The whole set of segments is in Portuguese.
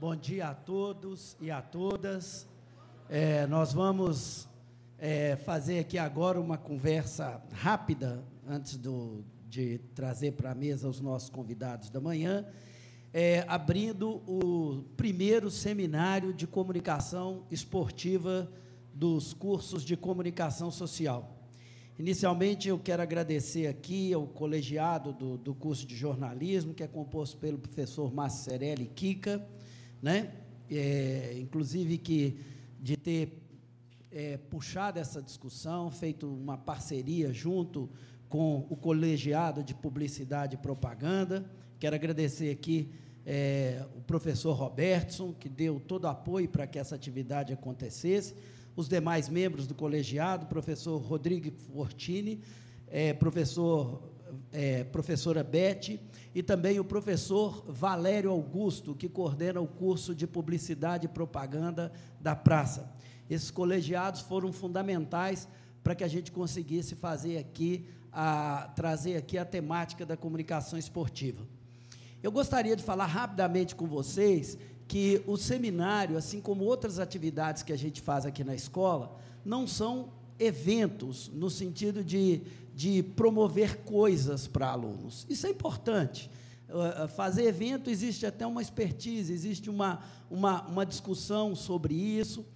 Bom dia a todos e a todas. É, nós vamos é, fazer aqui agora uma conversa rápida, antes do, de trazer para a mesa os nossos convidados da manhã, é, abrindo o primeiro seminário de comunicação esportiva dos cursos de comunicação social. Inicialmente, eu quero agradecer aqui ao colegiado do, do curso de jornalismo, que é composto pelo professor Márcio Cerelli Kika, né? É, inclusive que de ter é, puxado essa discussão, feito uma parceria junto com o colegiado de publicidade e propaganda. Quero agradecer aqui é, o professor Robertson, que deu todo o apoio para que essa atividade acontecesse os demais membros do colegiado, professor Rodrigo Fortini, é, professor, é, professora Bete, e também o professor Valério Augusto, que coordena o curso de Publicidade e Propaganda da Praça. Esses colegiados foram fundamentais para que a gente conseguisse fazer aqui, a, trazer aqui a temática da comunicação esportiva. Eu gostaria de falar rapidamente com vocês que o seminário, assim como outras atividades que a gente faz aqui na escola, não são eventos no sentido de, de promover coisas para alunos. Isso é importante. Uh, fazer evento existe até uma expertise, existe uma, uma, uma discussão sobre isso,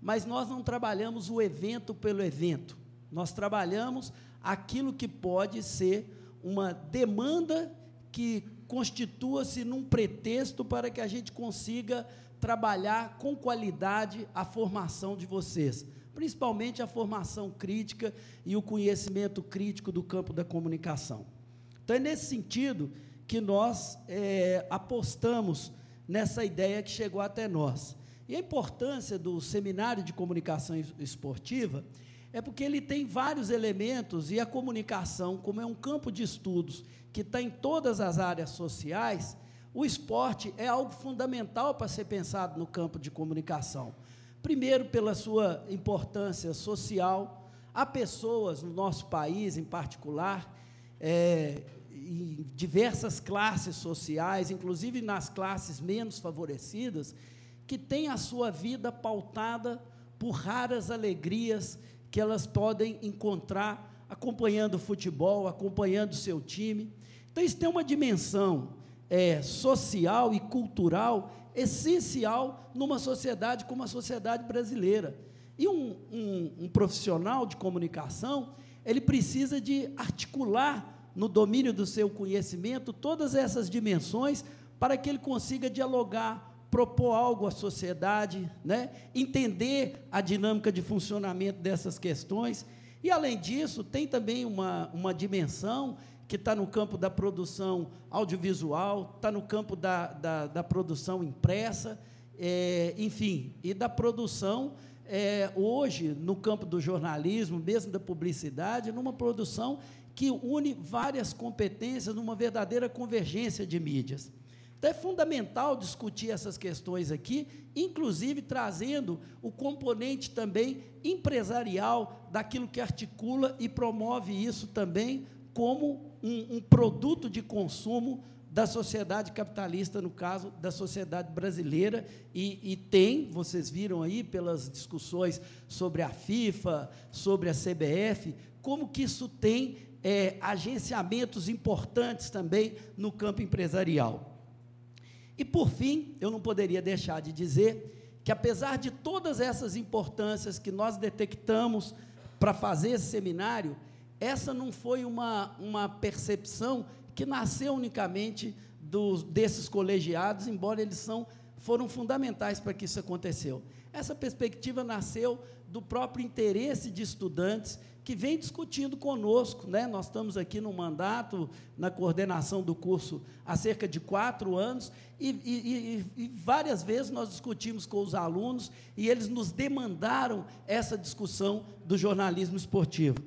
mas nós não trabalhamos o evento pelo evento. Nós trabalhamos aquilo que pode ser uma demanda que constitua-se num pretexto para que a gente consiga trabalhar com qualidade a formação de vocês, principalmente a formação crítica e o conhecimento crítico do campo da comunicação. Então, é nesse sentido que nós é, apostamos nessa ideia que chegou até nós. E a importância do seminário de comunicação esportiva é porque ele tem vários elementos e a comunicação, como é um campo de estudos que está em todas as áreas sociais, o esporte é algo fundamental para ser pensado no campo de comunicação. Primeiro, pela sua importância social, há pessoas no nosso país, em particular, é, em diversas classes sociais, inclusive nas classes menos favorecidas, que têm a sua vida pautada por raras alegrias que elas podem encontrar acompanhando o futebol, acompanhando o seu time. Então, isso tem uma dimensão é, social e cultural essencial numa sociedade como a sociedade brasileira. E um, um, um profissional de comunicação, ele precisa de articular no domínio do seu conhecimento todas essas dimensões para que ele consiga dialogar, propor algo à sociedade, né? entender a dinâmica de funcionamento dessas questões. E, além disso, tem também uma, uma dimensão que está no campo da produção audiovisual, está no campo da, da, da produção impressa, é, enfim, e da produção, é, hoje, no campo do jornalismo, mesmo da publicidade, numa produção que une várias competências numa verdadeira convergência de mídias. Então é fundamental discutir essas questões aqui, inclusive trazendo o componente também empresarial daquilo que articula e promove isso também como um, um produto de consumo da sociedade capitalista, no caso da sociedade brasileira, e, e, tem, vocês viram aí pelas discussões sobre a FIFA, sobre a CBF, como que isso tem é, agenciamentos importantes também no campo empresarial. E por fim, eu não poderia deixar de dizer que, apesar de todas essas importâncias que nós detectamos para fazer esse seminário, essa não foi uma, uma percepção que nasceu unicamente dos, desses colegiados, embora eles são, foram fundamentais para que isso aconteceu. Essa perspectiva nasceu do próprio interesse de estudantes que vem discutindo conosco. Né? Nós estamos aqui no mandato, na coordenação do curso, há cerca de quatro anos, e, e, e, e, várias vezes nós discutimos com os alunos e eles nos demandaram essa discussão do jornalismo esportivo.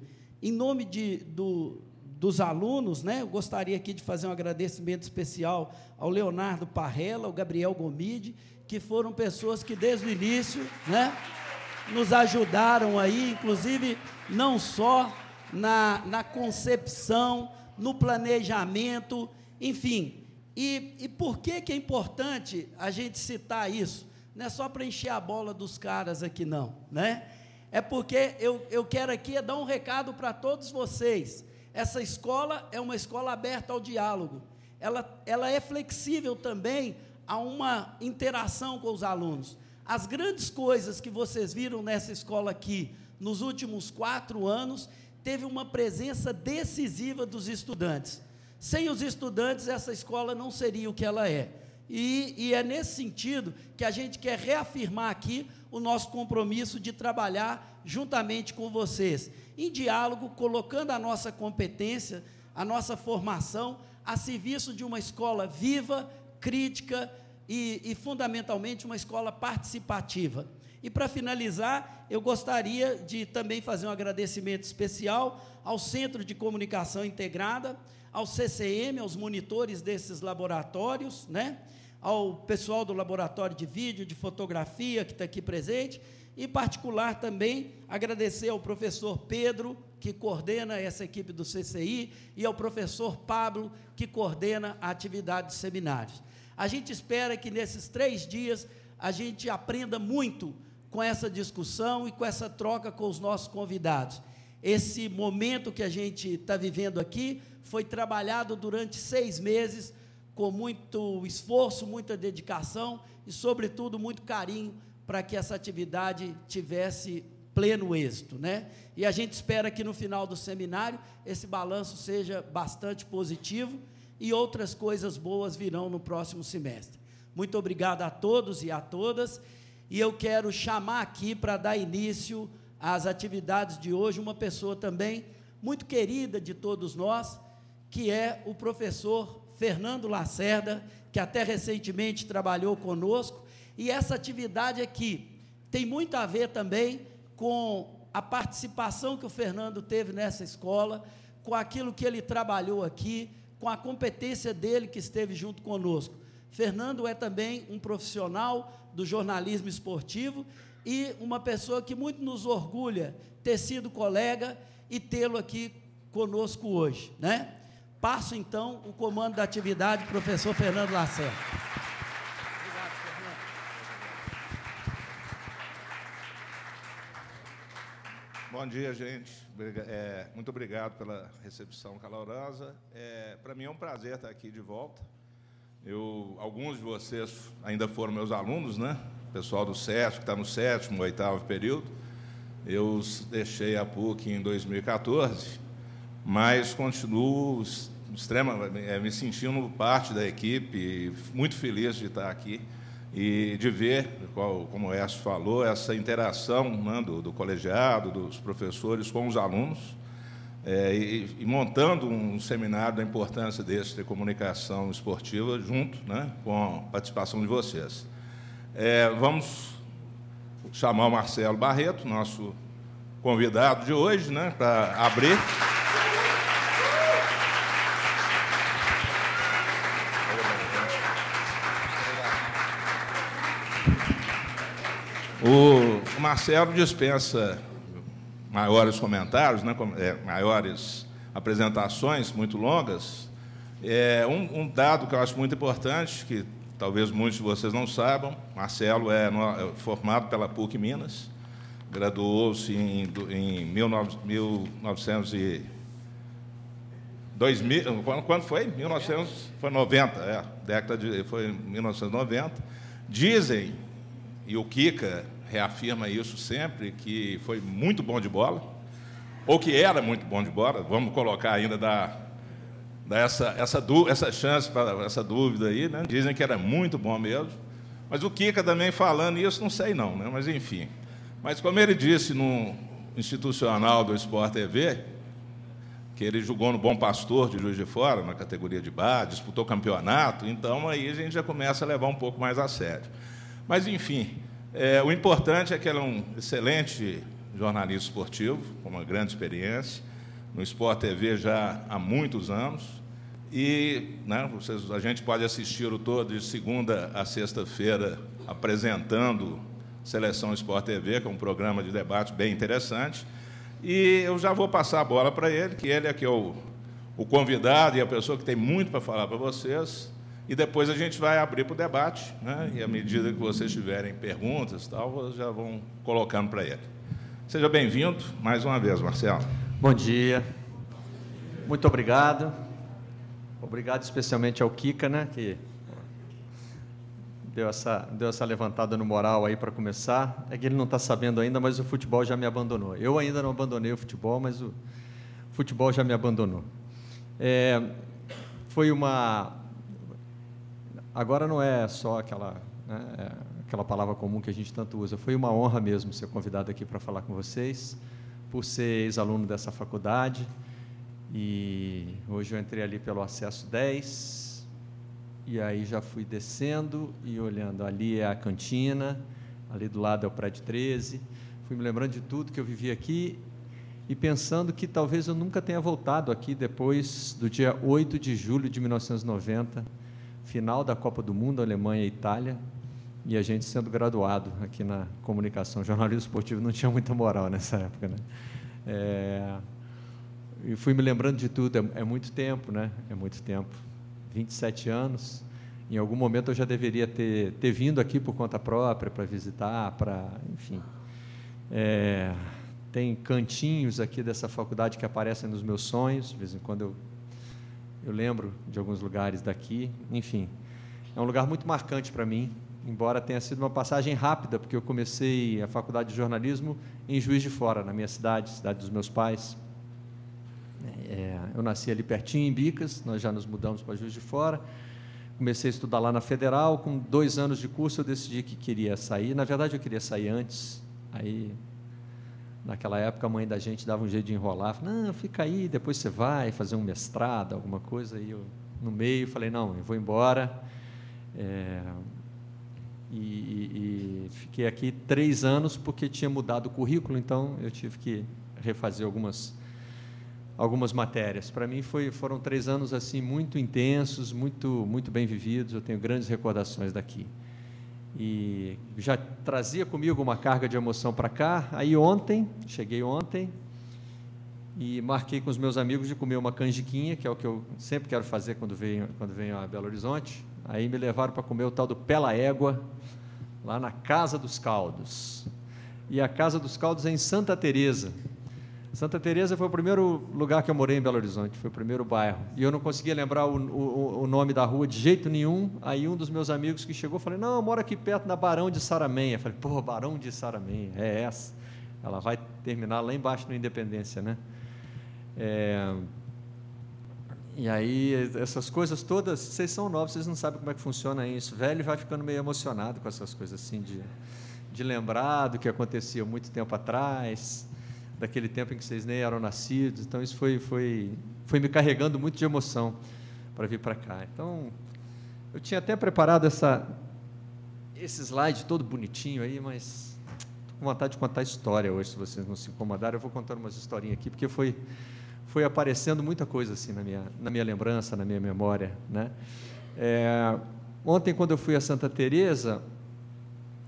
Em nome de, do, dos alunos, né, eu gostaria aqui de fazer um agradecimento especial ao Leonardo Parrella, ao Gabriel Gomide, que foram pessoas que desde o início, né, nos ajudaram aí, inclusive não só na, na concepção, no planejamento, enfim, E, e por que, que é importante a gente citar isso? Não é só para encher a bola dos caras aqui, não, né? É porque eu, eu quero aqui dar um recado para todos vocês. Essa escola é uma escola aberta ao diálogo. Ela, ela é flexível também a uma interação com os alunos. As grandes coisas que vocês viram nessa escola aqui, nos últimos quatro anos, teve uma presença decisiva dos estudantes. Sem os estudantes, essa escola não seria o que ela é. E, e, é nesse sentido que a gente quer reafirmar aqui o nosso compromisso de trabalhar juntamente com vocês, em diálogo, colocando a nossa competência, a nossa formação a serviço de uma escola viva, crítica e, e fundamentalmente, uma escola participativa. E para finalizar, eu gostaria de também fazer um agradecimento especial ao Centro de Comunicação Integrada, ao CCM, aos monitores desses laboratórios, né? ao pessoal do laboratório de vídeo, de fotografia que está aqui presente, e, particular, também agradecer ao professor Pedro, que coordena essa equipe do CCI, e ao professor Pablo, que coordena a atividade dos seminários. A gente espera que nesses três dias a gente aprenda muito com essa discussão e com essa troca com os nossos convidados. Esse momento que a gente está vivendo aqui foi trabalhado durante seis meses com muito esforço, muita dedicação e, sobretudo, muito carinho para que essa atividade tivesse pleno êxito, né? E a gente espera que no final do seminário esse balanço seja bastante positivo e outras coisas boas virão no próximo semestre. Muito obrigado a todos e a todas. E eu quero chamar aqui para dar início às atividades de hoje uma pessoa também muito querida de todos nós, que é o professor Fernando Lacerda, que até recentemente trabalhou conosco. E essa atividade aqui tem muito a ver também com a participação que o Fernando teve nessa escola, com aquilo que ele trabalhou aqui, com a competência dele que esteve junto conosco. Fernando é também um profissional do jornalismo esportivo e uma pessoa que muito nos orgulha ter sido colega e tê-lo aqui conosco hoje, né? Passo então o comando da atividade, professor Fernando Lacerda. Bom dia, gente. É, muito obrigado pela recepção calorosa. É, Para mim é um prazer estar aqui de volta. Eu, alguns de vocês ainda foram meus alunos, né? O pessoal do SESC, que está no sétimo, oitavo período. Eu deixei a PUC em 2014, mas continuo extrema, é, me sentindo parte da equipe, muito feliz de estar aqui e de ver, como o Écio falou, essa interação né, do, do, colegiado, dos professores com os alunos é, e, e, montando um seminário da importância desse de comunicação esportiva junto né, com a participação de vocês. É, vamos chamar o Marcelo Barreto, nosso convidado de hoje, né, para abrir. O Marcelo dispensa maiores comentários, né, é, maiores apresentações muito longas. É, um, um, dado que eu acho muito importante, que talvez muitos de vocês não saibam, Marcelo é, é formado pela PUC Minas, graduou-se em, em 1900 e 2000, quando foi? 1990, é, década de, foi 1990. Dizem, e o Kika reafirma isso sempre, que foi muito bom de bola, ou que era muito bom de bola, vamos colocar ainda da, da essa, essa, essa chance para essa dúvida aí, né? dizem que era muito bom mesmo, mas o Kika também falando isso, não sei não, né? mas enfim. Mas como ele disse no institucional do Sport TV, que ele jogou no Bom Pastor de Juiz de Fora, na categoria de base, disputou campeonato, então aí a gente já começa a levar um pouco mais a sério. Mas, enfim, é, o importante é que ela é um excelente jornalista esportivo, com uma grande experiência, no Sport TV já há muitos anos. E né, vocês, a gente pode assistir o todo de segunda a sexta-feira apresentando Seleção Sport TV, que é um programa de debate bem interessante. E eu já vou passar a bola para ele, que ele é que é o, o convidado e a pessoa que tem muito para falar para vocês. E depois a gente vai abrir para o debate, né? e à medida que vocês tiverem perguntas, tal, já vão colocando para ele. Seja bem-vindo mais uma vez, Marcelo. Bom dia. Muito obrigado. Obrigado especialmente ao Kika, né, que deu essa, deu essa levantada no moral aí para começar. É que ele não está sabendo ainda, mas o futebol já me abandonou. Eu ainda não abandonei o futebol, mas o futebol já me abandonou. É, foi uma. Agora não é só aquela, né, é aquela palavra comum que a gente tanto usa. Foi uma honra mesmo ser convidado aqui para falar com vocês, por ser ex-aluno dessa faculdade. E hoje eu entrei ali pelo acesso 10, e aí já fui descendo e olhando. Ali é a cantina, ali do lado é o prédio 13. Fui me lembrando de tudo que eu vivi aqui e pensando que talvez eu nunca tenha voltado aqui depois do dia 8 de julho de 1990, final da Copa do Mundo, Alemanha e Itália, e a gente sendo graduado aqui na comunicação. O jornalismo esportivo não tinha muita moral nessa época, né? É, e fui me lembrando de tudo, é, é muito tempo, né? É muito tempo. 27 anos. Em algum momento eu já deveria ter, ter vindo aqui por conta própria para visitar, para, enfim. É, tem cantinhos aqui dessa faculdade que aparecem nos meus sonhos, de vez em quando eu, eu lembro de alguns lugares daqui, enfim. É um lugar muito marcante para mim, embora tenha sido uma passagem rápida, porque eu comecei a faculdade de jornalismo em Juiz de Fora, na minha cidade, cidade dos meus pais. É, eu nasci ali pertinho, em Bicas, nós já nos mudamos para Juiz de Fora. Comecei a estudar lá na Federal. Com dois anos de curso, eu decidi que queria sair. Na verdade, eu queria sair antes. Aí, naquela época, a mãe da gente dava um jeito de enrolar. Falei, não, fica aí, depois você vai fazer um mestrado, alguma coisa. E eu, no meio, falei, não, eu vou embora. É, e, e, e fiquei aqui três anos porque tinha mudado o currículo, então eu tive que refazer algumas algumas matérias. Para mim foi, foram três anos assim muito intensos, muito muito bem vividos. Eu tenho grandes recordações daqui. E já trazia comigo uma carga de emoção para cá. Aí ontem, cheguei ontem e marquei com os meus amigos de comer uma canjiquinha, que é o que eu sempre quero fazer quando venho quando venho a Belo Horizonte. Aí me levaram para comer o tal do Pela Égua, lá na Casa dos Caldos. E a Casa dos Caldos é em Santa Teresa, Santa Teresa foi o primeiro lugar que eu morei em Belo Horizonte, foi o primeiro bairro. E eu não conseguia lembrar o, o, o nome da rua de jeito nenhum. Aí um dos meus amigos que chegou, falei, não, eu moro aqui perto da Barão de Saramenha. Falei, pô, Barão de Saramenha, é essa. Ela vai terminar lá embaixo no Independência, né? É... E aí, essas coisas todas, vocês são novos, vocês não sabem como é que funciona isso. Velho vai ficando meio emocionado com essas coisas assim, de, de lembrar do que acontecia muito tempo atrás daquele tempo em que vocês nem eram nascidos. Então, isso foi, foi, foi me carregando muito de emoção para vir para cá. Então, eu tinha até preparado essa, esse slide todo bonitinho aí, mas estou com vontade de contar história hoje, se vocês não se incomodarem. Eu vou contar umas historinhas aqui, porque foi, foi aparecendo muita coisa assim na minha, na minha lembrança, na minha memória. Né? É, ontem, quando eu fui a Santa Teresa,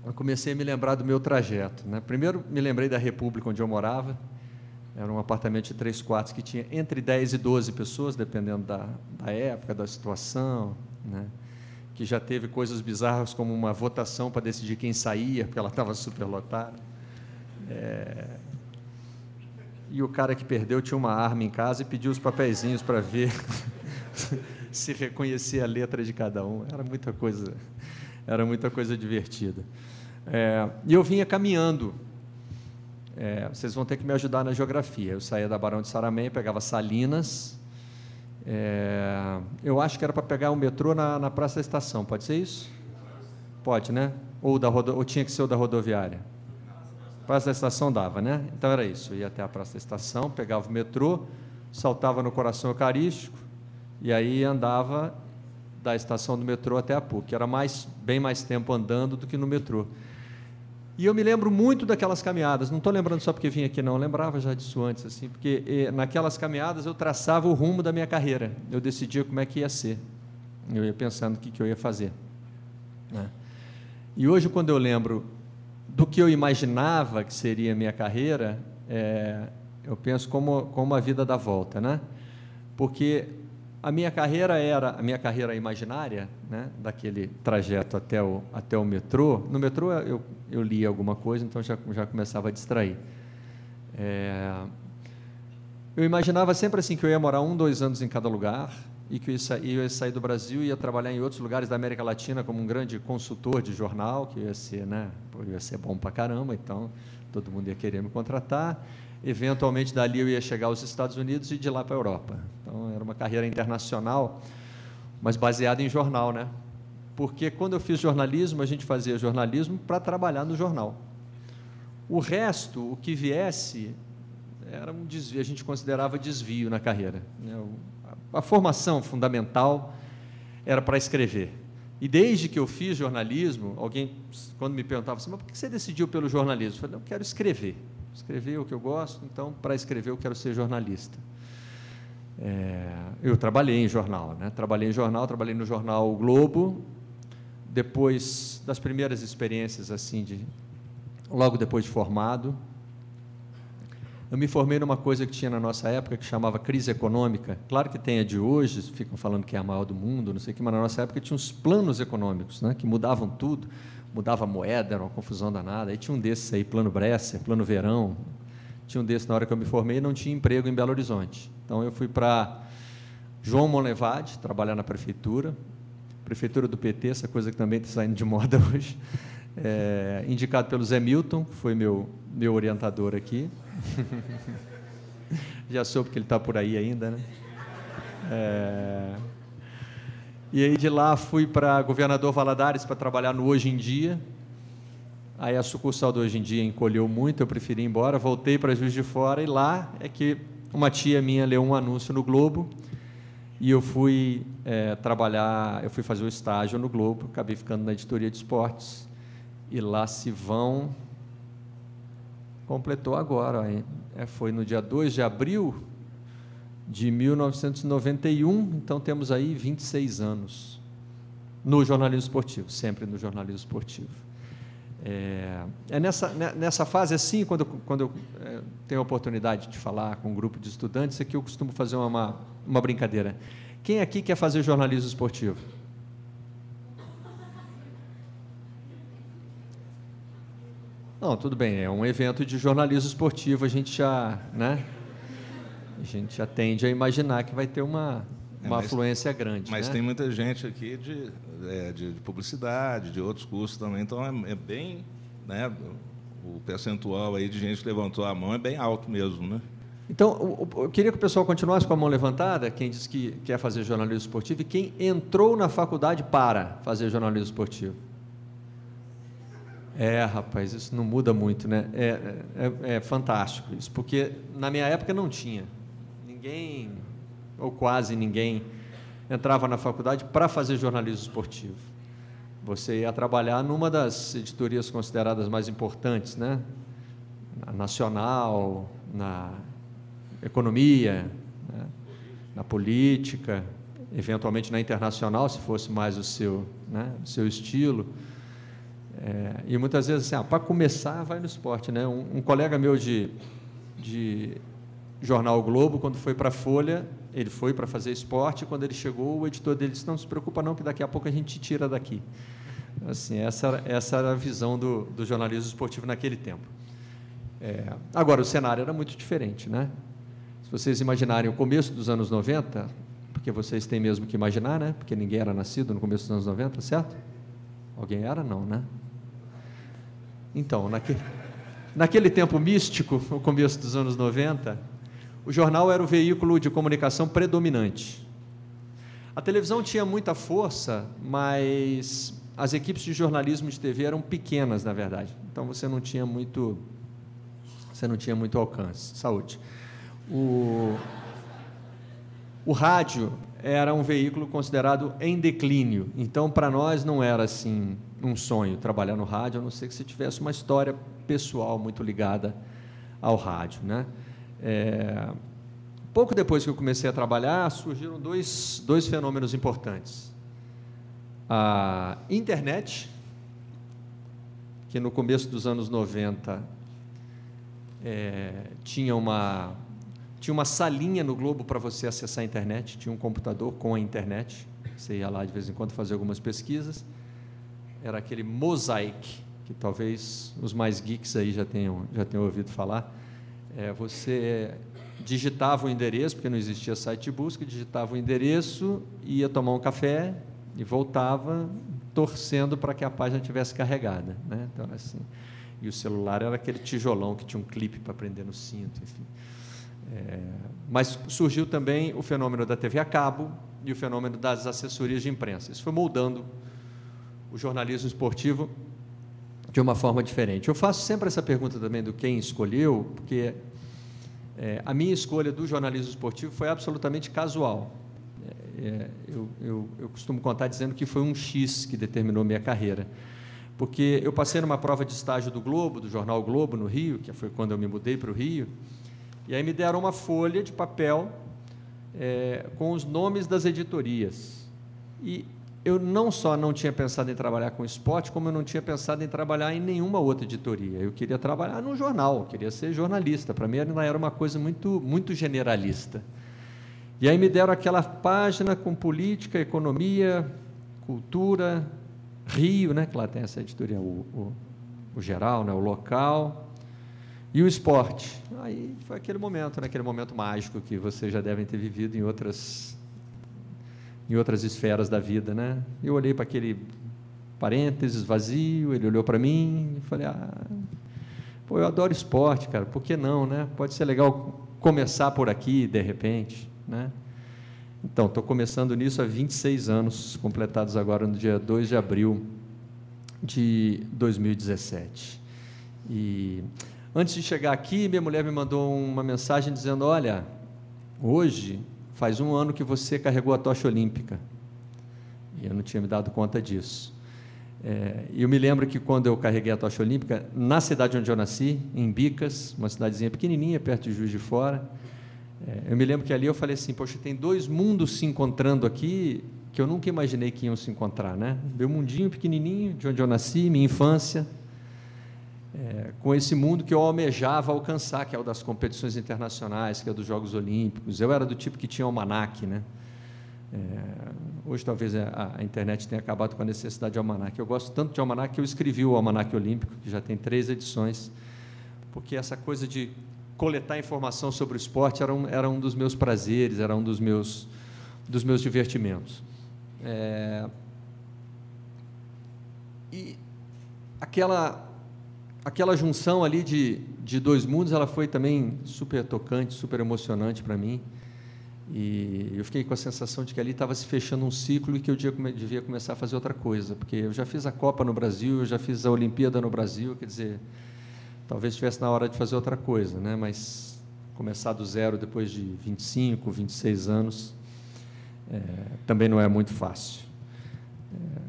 eu comecei a me lembrar do meu trajeto. Né? Primeiro, me lembrei da República onde eu morava. Era um apartamento de três quartos que tinha entre 10 e 12 pessoas, dependendo da, da época, da situação. Né? Que já teve coisas bizarras, como uma votação para decidir quem saía, porque ela estava superlotada. É... E o cara que perdeu tinha uma arma em casa e pediu os papeizinhos para ver se reconhecia a letra de cada um. Era muita coisa, era muita coisa divertida. É, e eu vinha caminhando. É, vocês vão ter que me ajudar na geografia. Eu saía da Barão de Saramenha, pegava Salinas. É, eu acho que era para pegar o metrô na, na Praça da Estação. Pode ser isso? Pode, né? Ou, da rodo, ou tinha que ser o da rodoviária? Praça da Estação dava, né? Então era isso. Eu ia até a Praça da Estação, pegava o metrô, saltava no Coração Eucarístico e aí andava da estação do metrô até a PUC. Era mais, bem mais tempo andando do que no metrô. E eu me lembro muito daquelas caminhadas, não estou lembrando só porque vim aqui, não, eu lembrava já disso antes, assim, porque eh, naquelas caminhadas eu traçava o rumo da minha carreira, eu decidia como é que ia ser, eu ia pensando o que, que eu ia fazer. Né? E hoje, quando eu lembro do que eu imaginava que seria a minha carreira, é, eu penso como, como a vida dá volta, né? Porque a minha carreira era a minha carreira imaginária, né, daquele trajeto até o, até o metrô. No metrô eu, eu lia alguma coisa, então já, já começava a distrair. É, eu imaginava sempre assim que eu ia morar um, dois anos em cada lugar e que eu ia, eu ia sair do Brasil e ia trabalhar em outros lugares da América Latina como um grande consultor de jornal, que ia ser, né, ia ser bom para caramba, então todo mundo ia querer me contratar. Eventualmente, dali eu ia chegar aos Estados Unidos e de lá para a Europa. Então, era uma carreira internacional, mas baseada em jornal, né? Porque quando eu fiz jornalismo, a gente fazia jornalismo para trabalhar no jornal. O resto, o que viesse, era um desvio, a gente considerava desvio na carreira. Né? A formação fundamental era para escrever. E desde que eu fiz jornalismo, alguém, quando me perguntava assim, mas por que você decidiu pelo jornalismo? Eu falei, não, eu quero escrever escrever o que eu gosto, então, para escrever, eu quero ser jornalista. É, eu trabalhei em jornal, né? trabalhei em jornal, trabalhei no jornal o Globo, depois das primeiras experiências, assim, de, logo depois de formado, eu me formei numa coisa que tinha na nossa época que chamava crise econômica. Claro que tem a de hoje, ficam falando que é a maior do mundo, não sei o que, mas na nossa época tinha uns planos econômicos, né, que mudavam tudo mudava a moeda, era uma confusão danada. Aí tinha um desses aí, plano Bresser, plano Verão. Tinha um desses na hora que eu me formei, não tinha emprego em Belo Horizonte. Então eu fui para João Monlevade, trabalhar na prefeitura, prefeitura do PT, essa coisa que também está saindo de moda hoje. É, indicado pelo Zé Milton, que foi meu, meu orientador aqui. Já soube que ele está por aí ainda, né? É, e aí de lá fui para Governador Valadares para trabalhar no Hoje em Dia. Aí a sucursal do Hoje em Dia encolheu muito, eu preferi ir embora, voltei para Juiz de Fora e lá é que uma tia minha leu um anúncio no Globo e eu fui é, trabalhar, eu fui fazer o estágio no Globo, acabei ficando na editoria de esportes e lá se vão completou agora, é, foi no dia 2 de abril de 1991, então temos aí 26 anos no jornalismo esportivo, sempre no jornalismo esportivo. É, é nessa, né, nessa fase assim, quando, quando eu é, tenho a oportunidade de falar com um grupo de estudantes, aqui eu costumo fazer uma, uma brincadeira. Quem aqui quer fazer jornalismo esportivo? Não, tudo bem, é um evento de jornalismo esportivo, a gente já, né? a gente já tende a imaginar que vai ter uma, é, uma é, mas, afluência grande. Mas né? tem muita gente aqui de, é, de, de, publicidade, de outros cursos também, então é, é, bem. Né, o percentual aí de gente que levantou a mão é bem alto mesmo. Né? Então, eu queria que o pessoal continuasse com a mão levantada, quem diz que quer fazer jornalismo esportivo, e quem entrou na faculdade para fazer jornalismo esportivo. É, rapaz, isso não muda muito, né? É, é, é fantástico isso, porque na minha época não tinha ninguém, ou quase ninguém, entrava na faculdade para fazer jornalismo esportivo. Você ia trabalhar numa das editorias consideradas mais importantes, né? Na nacional, na economia, né? na política, eventualmente na internacional, se fosse mais o seu, né? o seu estilo. É, e muitas vezes, assim, ah, para começar, vai no esporte. Né? Um, um colega meu de, de jornal Globo, quando foi para a Folha, ele foi para fazer esporte, quando ele chegou, o editor dele disse, não se preocupa não, que daqui a pouco a gente tira daqui. Assim, essa, essa era a visão do, do jornalismo esportivo naquele tempo. É, agora, o cenário era muito diferente. Né? Se vocês imaginarem o começo dos anos 90, porque vocês têm mesmo que imaginar, né? porque ninguém era nascido no começo dos anos 90, certo? Alguém era? Não, né? Então, naquele, naquele tempo místico, o começo dos anos 90, o jornal era o veículo de comunicação predominante. A televisão tinha muita força, mas as equipes de jornalismo de TV eram pequenas, na verdade. Então você não tinha muito, você não tinha muito alcance. Saúde. O, o rádio era um veículo considerado em declínio. Então, para nós não era assim um sonho trabalhar no rádio, a não ser que você tivesse uma história pessoal muito ligada ao rádio, né? É, pouco depois que eu comecei a trabalhar, surgiram dois, dois fenômenos importantes. A internet, que no começo dos anos 90 é, tinha uma tinha uma salinha no Globo para você acessar a internet, tinha um computador com a internet, você ia lá de vez em quando fazer algumas pesquisas. Era aquele Mosaic, que talvez os mais geeks aí já tenham, já tenham ouvido falar. É, você digitava o endereço, porque não existia site de busca, digitava o endereço, ia tomar um café e voltava torcendo para que a página tivesse carregada. Né? Então, assim, e o celular era aquele tijolão que tinha um clipe para prender no cinto, enfim. É, mas surgiu também o fenômeno da TV a cabo e o fenômeno das assessorias de imprensa. Isso foi moldando o jornalismo esportivo de uma forma diferente. Eu faço sempre essa pergunta também do quem escolheu, porque é, a minha escolha do jornalismo esportivo foi absolutamente casual. É, é eu, eu, eu costumo contar dizendo que foi um X que determinou minha carreira porque eu passei numa prova de estágio do Globo, do jornal Globo, no Rio, que foi quando eu me mudei para o Rio, e aí me deram uma folha de papel é, com os nomes das editorias. E eu não só não tinha pensado em trabalhar com esporte, como eu não tinha pensado em trabalhar em nenhuma outra editoria. Eu queria trabalhar no jornal, queria ser jornalista. Para mim era uma coisa muito, muito generalista. E aí me deram aquela página com política, economia, cultura, Rio, né, que lá tem essa editoria, o, o, o geral, né, o local, e o esporte. Aí foi aquele momento, né, aquele momento mágico que vocês já devem ter vivido em outras em outras esferas da vida, né? Eu olhei para aquele parênteses vazio, ele olhou para mim e falei: "Ah, pô, eu adoro esporte, cara. Por que não, né? Pode ser legal começar por aqui, de repente, né?" Então, estou começando nisso há 26 anos, completados agora no dia 2 de abril de 2017. E Antes de chegar aqui, minha mulher me mandou uma mensagem dizendo: Olha, hoje faz um ano que você carregou a tocha olímpica. E eu não tinha me dado conta disso. É, eu me lembro que quando eu carreguei a tocha olímpica, na cidade onde eu nasci, em Bicas, uma cidadezinha pequenininha, perto de Juiz de Fora, é, eu me lembro que ali eu falei assim: Poxa, tem dois mundos se encontrando aqui que eu nunca imaginei que iam se encontrar, né? Meu mundinho pequenininho, de onde eu nasci, minha infância, é, com esse mundo que eu almejava alcançar, que é o das competições internacionais, que é dos Jogos Olímpicos. Eu era do tipo que tinha almanac, né? É, hoje talvez a, a, internet tenha acabado com a necessidade de almanac. Eu gosto tanto de almanac que eu escrevi o almanac olímpico, que já tem três edições, porque essa coisa de coletar informação sobre o esporte era um, era um dos meus prazeres, era um dos meus, dos meus divertimentos. É, e aquela aquela junção ali de, de dois mundos, ela foi também super tocante, super emocionante para mim. E eu fiquei com a sensação de que ali estava se fechando um ciclo e que eu devia começar a fazer outra coisa, porque eu já fiz a Copa no Brasil, eu já fiz a Olimpíada no Brasil, quer dizer, talvez estivesse na hora de fazer outra coisa, né? mas começar do zero depois de 25, 26 anos é, também não é muito fácil. É,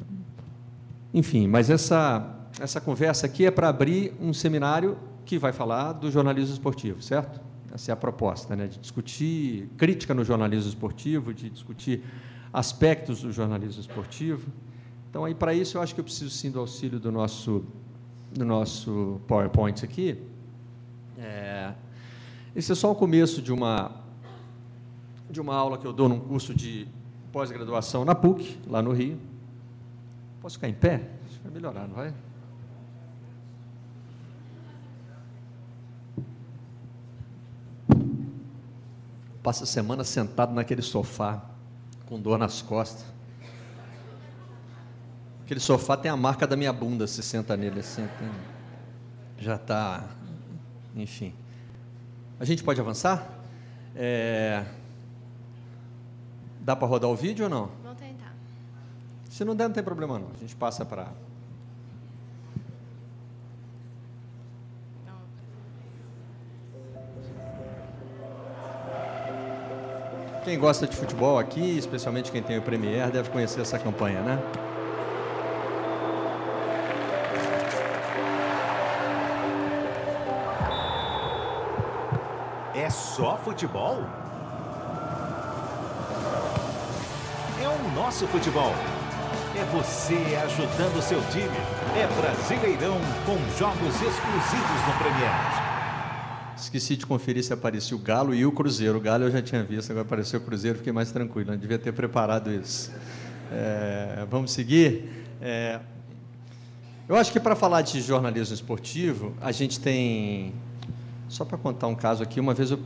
enfim, mas essa essa conversa aqui é para abrir um seminário que vai falar do jornalismo esportivo, certo? Essa é a proposta, né? de discutir crítica no jornalismo esportivo, de discutir aspectos do jornalismo esportivo. Então, aí para isso eu acho que eu preciso sim do auxílio do nosso do nosso PowerPoint aqui. É, esse é só o começo de uma de uma aula que eu dou num curso de pós-graduação na PUC, lá no Rio. Posso ficar em pé? Que vai melhorar, não vai? Passa a semana sentado naquele sofá, com dor nas costas. Aquele sofá tem a marca da minha bunda, se senta nele assim. Tem, já está. Enfim. A gente pode avançar? É, dá para rodar o vídeo ou não? Tentar. Se não der, não tem problema não. A gente passa para Quem gosta de futebol aqui, especialmente quem tem o Premier, deve conhecer essa campanha, né? É só futebol? É o nosso futebol. É você ajudando o seu time. É Brasileirão com jogos exclusivos no Premier. Esqueci de conferir se apareceu o Galo e o Cruzeiro. O Galo eu já tinha visto, agora apareceu o Cruzeiro, fiquei mais tranquilo, não devia ter preparado isso. É, vamos seguir? É, eu acho que para falar de jornalismo esportivo, a gente tem. Só para contar um caso aqui, uma vez eu,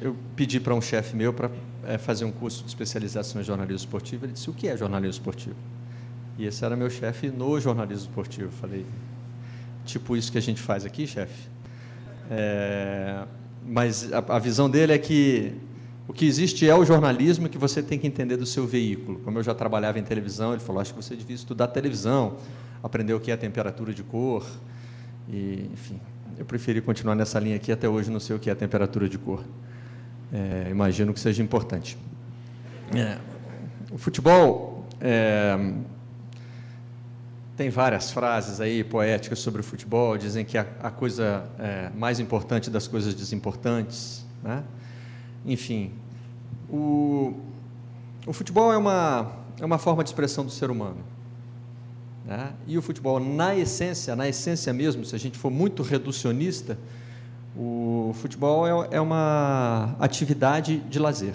eu pedi para um chefe meu para é, fazer um curso de especialização em jornalismo esportivo. Ele disse: O que é jornalismo esportivo? E esse era meu chefe no jornalismo esportivo. Falei: Tipo isso que a gente faz aqui, chefe? É, mas a, a visão dele é que o que existe é o jornalismo que você tem que entender do seu veículo. Como eu já trabalhava em televisão, ele falou: acho que você devia estudar televisão, aprender o que é temperatura de cor. E, enfim, eu preferi continuar nessa linha aqui. Até hoje não sei o que é temperatura de cor. É, imagino que seja importante. É, o futebol é, tem várias frases aí poéticas sobre o futebol, dizem que a, a coisa é, mais importante das coisas desimportantes. Né? Enfim, o, o futebol é uma, é uma forma de expressão do ser humano. Né? E o futebol, na essência, na essência mesmo, se a gente for muito reducionista, o futebol é, é uma atividade de lazer.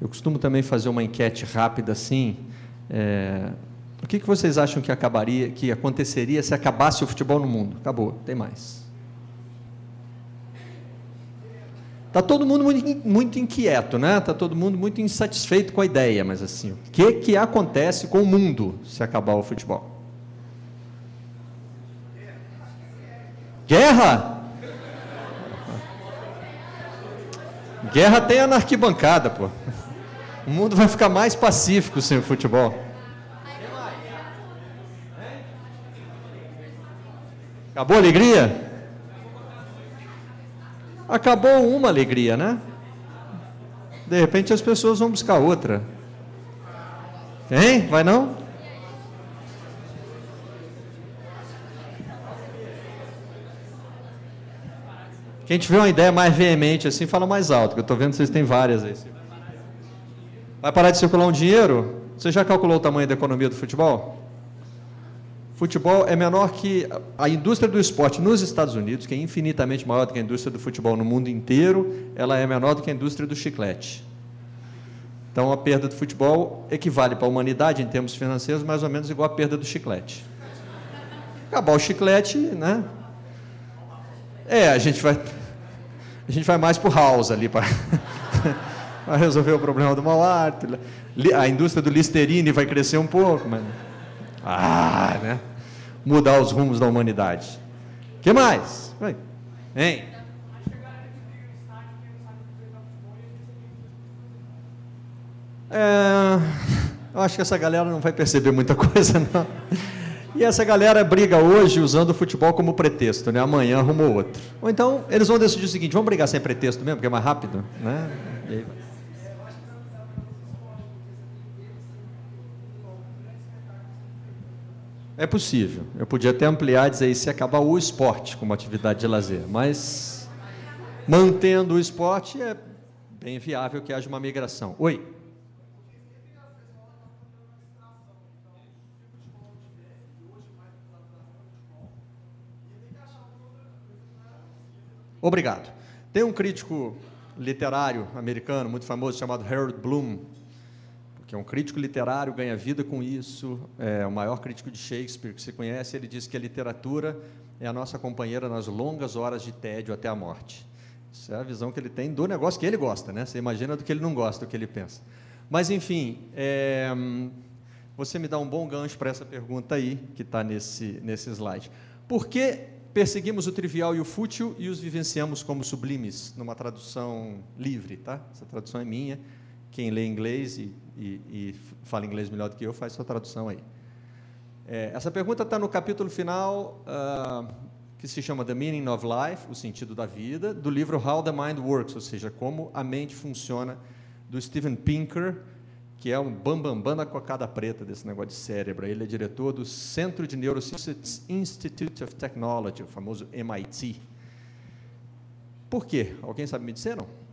Eu costumo também fazer uma enquete rápida assim. É, o que, que vocês acham que acabaria, que aconteceria se acabasse o futebol no mundo? Acabou, tem mais. Está todo mundo muito, inquieto, né? Está todo mundo muito insatisfeito com a ideia, mas assim, o que, que acontece com o mundo se acabar o futebol? Guerra? Guerra tem na arquibancada, pô. O mundo vai ficar mais pacífico sem o futebol. Acabou a alegria? Acabou uma alegria, né? De repente as pessoas vão buscar outra. Hein? Vai não? Quem tiver uma ideia mais veemente assim, fala mais alto, que eu estou vendo que vocês têm várias aí. Vai parar de circular um dinheiro? Você já calculou o tamanho da economia do futebol? Futebol é menor que a indústria do esporte nos Estados Unidos, que é infinitamente maior do que a indústria do futebol no mundo inteiro, ela é menor do que a indústria do chiclete. Então, a perda do futebol equivale para a humanidade, em termos financeiros, mais ou menos igual à perda do chiclete. Acabar o chiclete, né? É, a gente vai, a gente vai mais para o house ali para, resolver o problema do mau hálito. A indústria do Listerine vai crescer um pouco, mas ah, né? Mudar os rumos da humanidade. Que mais? Hein? É, eu acho que essa galera não vai perceber muita coisa, não. E essa galera briga hoje usando o futebol como pretexto, né? Amanhã arrumou outro. Ou então eles vão decidir o seguinte: vamos brigar sem pretexto mesmo, porque é mais rápido, né? E aí É possível. Eu podia até ampliar e dizer se acabar o esporte como atividade de lazer, mas mantendo o esporte é bem viável que haja uma migração. Oi. Obrigado. Tem um crítico literário americano muito famoso chamado Harold Bloom, que é um crítico literário, ganha vida com isso, é o maior crítico de Shakespeare que se conhece. Ele diz que a literatura é a nossa companheira nas longas horas de tédio até a morte. Isso é a visão que ele tem do negócio que ele gosta, né? Você imagina do que ele não gosta, do que ele pensa. Mas, enfim, é, você me dá um bom gancho para essa pergunta aí, que está nesse, nesse slide. Por que perseguimos o trivial e o fútil e os vivenciamos como sublimes, numa tradução livre, tá? Essa tradução é minha. Quem lê inglês e e, e fala inglês melhor do que eu, faz sua tradução aí. É, essa pergunta está no capítulo final, uh, que se chama The Meaning of Life, o sentido da vida, do livro How the Mind Works, ou seja, como a mente funciona, do Steven Pinker, que é um bambambam bam, bam da cocada preta desse negócio de cérebro. Ele é diretor do Centro de Neuroscience Institute of Technology, o famoso MIT. Por quê? Alguém sabe me dizer, não?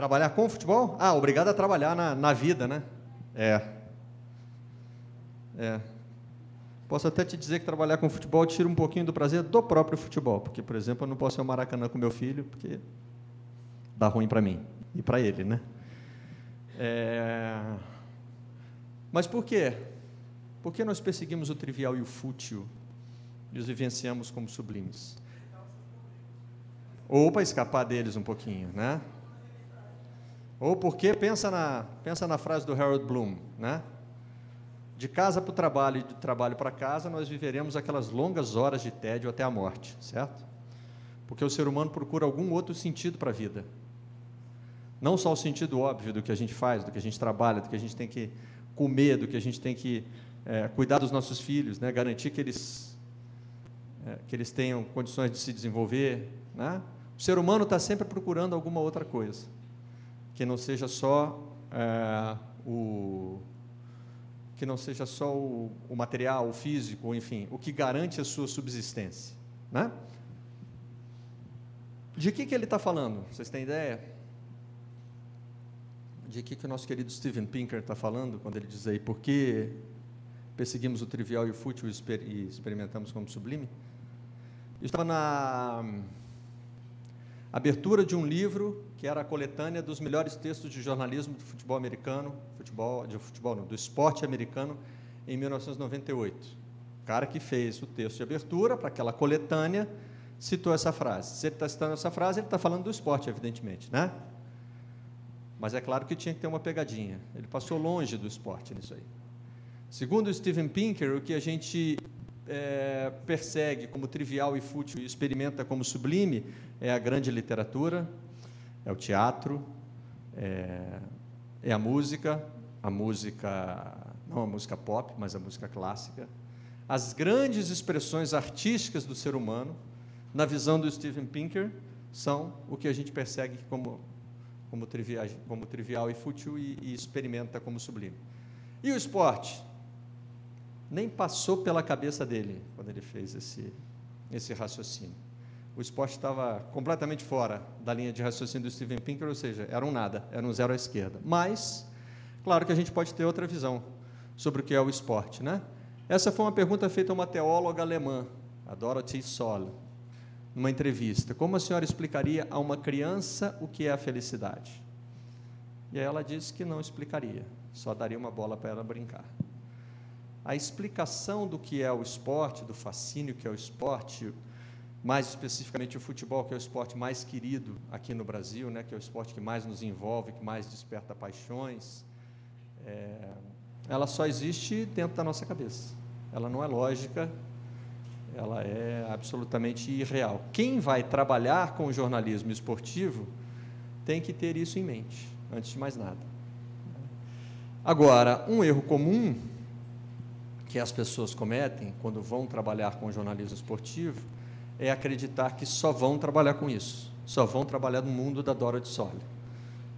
Trabalhar com futebol? Ah, obrigado a trabalhar na, na vida, né? É. É. Posso até te dizer que trabalhar com futebol tira um pouquinho do prazer do próprio futebol, porque, por exemplo, eu não posso ir ao Maracanã com meu filho, porque dá ruim para mim e para ele, né? É... Mas por quê? Por que nós perseguimos o trivial e o fútil e os vivenciamos como sublimes? Ou para escapar deles um pouquinho, né? Ou porque pensa na pensa na frase do Harold Bloom, né? De casa para o trabalho e de trabalho para casa, nós viveremos aquelas longas horas de tédio até a morte, certo? Porque o ser humano procura algum outro sentido para a vida. Não só o sentido óbvio do que a gente faz, do que a gente trabalha, do que a gente tem que comer, do que a gente tem que é, cuidar dos nossos filhos, né? garantir que eles, é, que eles tenham condições de se desenvolver. Né? O ser humano está sempre procurando alguma outra coisa, que não seja só é, o, que não seja só o, o material, o físico, enfim, o que garante a sua subsistência. Né? De que, que ele está falando? Vocês têm ideia? De que, que o nosso querido Steven Pinker está falando quando ele diz aí, por que perseguimos o trivial e o fútil e, exper experimentamos como sublime? Eu estava na abertura de um livro que era a coletânea dos melhores textos de jornalismo do futebol americano, futebol, de futebol não, do esporte americano em 1998. O cara que fez o texto de abertura para aquela coletânea citou essa frase. Se ele está citando essa frase, ele está falando do esporte, evidentemente, né? Mas é claro que tinha que ter uma pegadinha. Ele passou longe do esporte nisso aí. Segundo Steven Pinker, o que a gente é, persegue como trivial e fútil e experimenta como sublime é a grande literatura, é o teatro, é, é a música, a música, não a música pop, mas a música clássica, as grandes expressões artísticas do ser humano, na visão do Steven Pinker, são o que a gente persegue como, como, trivial, como trivial e fútil e, e experimenta como sublime. E o esporte? Nem passou pela cabeça dele quando ele fez esse, esse raciocínio o esporte estava completamente fora da linha de raciocínio do Steven Pinker, ou seja, era um nada, era um zero à esquerda. Mas, claro que a gente pode ter outra visão sobre o que é o esporte. Né? Essa foi uma pergunta feita a uma teóloga alemã, a Dorothy Soll, numa entrevista. Como a senhora explicaria a uma criança o que é a felicidade? E aí ela disse que não explicaria, só daria uma bola para ela brincar. A explicação do que é o esporte, do fascínio que é o esporte, mais especificamente o futebol, que é o esporte mais querido aqui no Brasil, né, que é o esporte que mais nos envolve, que mais desperta paixões, é, ela só existe dentro da nossa cabeça. Ela não é lógica, ela é absolutamente irreal. Quem vai trabalhar com o jornalismo esportivo tem que ter isso em mente, antes de mais nada. Agora, um erro comum que as pessoas cometem quando vão trabalhar com o jornalismo esportivo é acreditar que só vão trabalhar com isso, só vão trabalhar no mundo da Dora de Sole,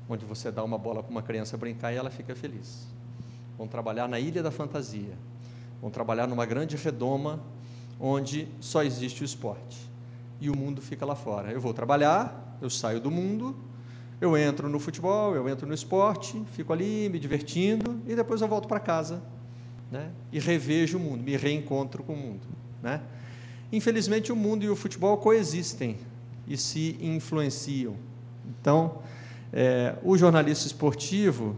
onde você dá uma bola para uma criança brincar e ela fica feliz. Vão trabalhar na Ilha da Fantasia, vão trabalhar numa grande redoma onde só existe o esporte e o mundo fica lá fora. Eu vou trabalhar, eu saio do mundo, eu entro no futebol, eu entro no esporte, fico ali me divertindo e depois eu volto para casa, né? E revejo o mundo, me reencontro com o mundo, né? Infelizmente, o mundo e o futebol coexistem e se influenciam. Então, é, o jornalista esportivo,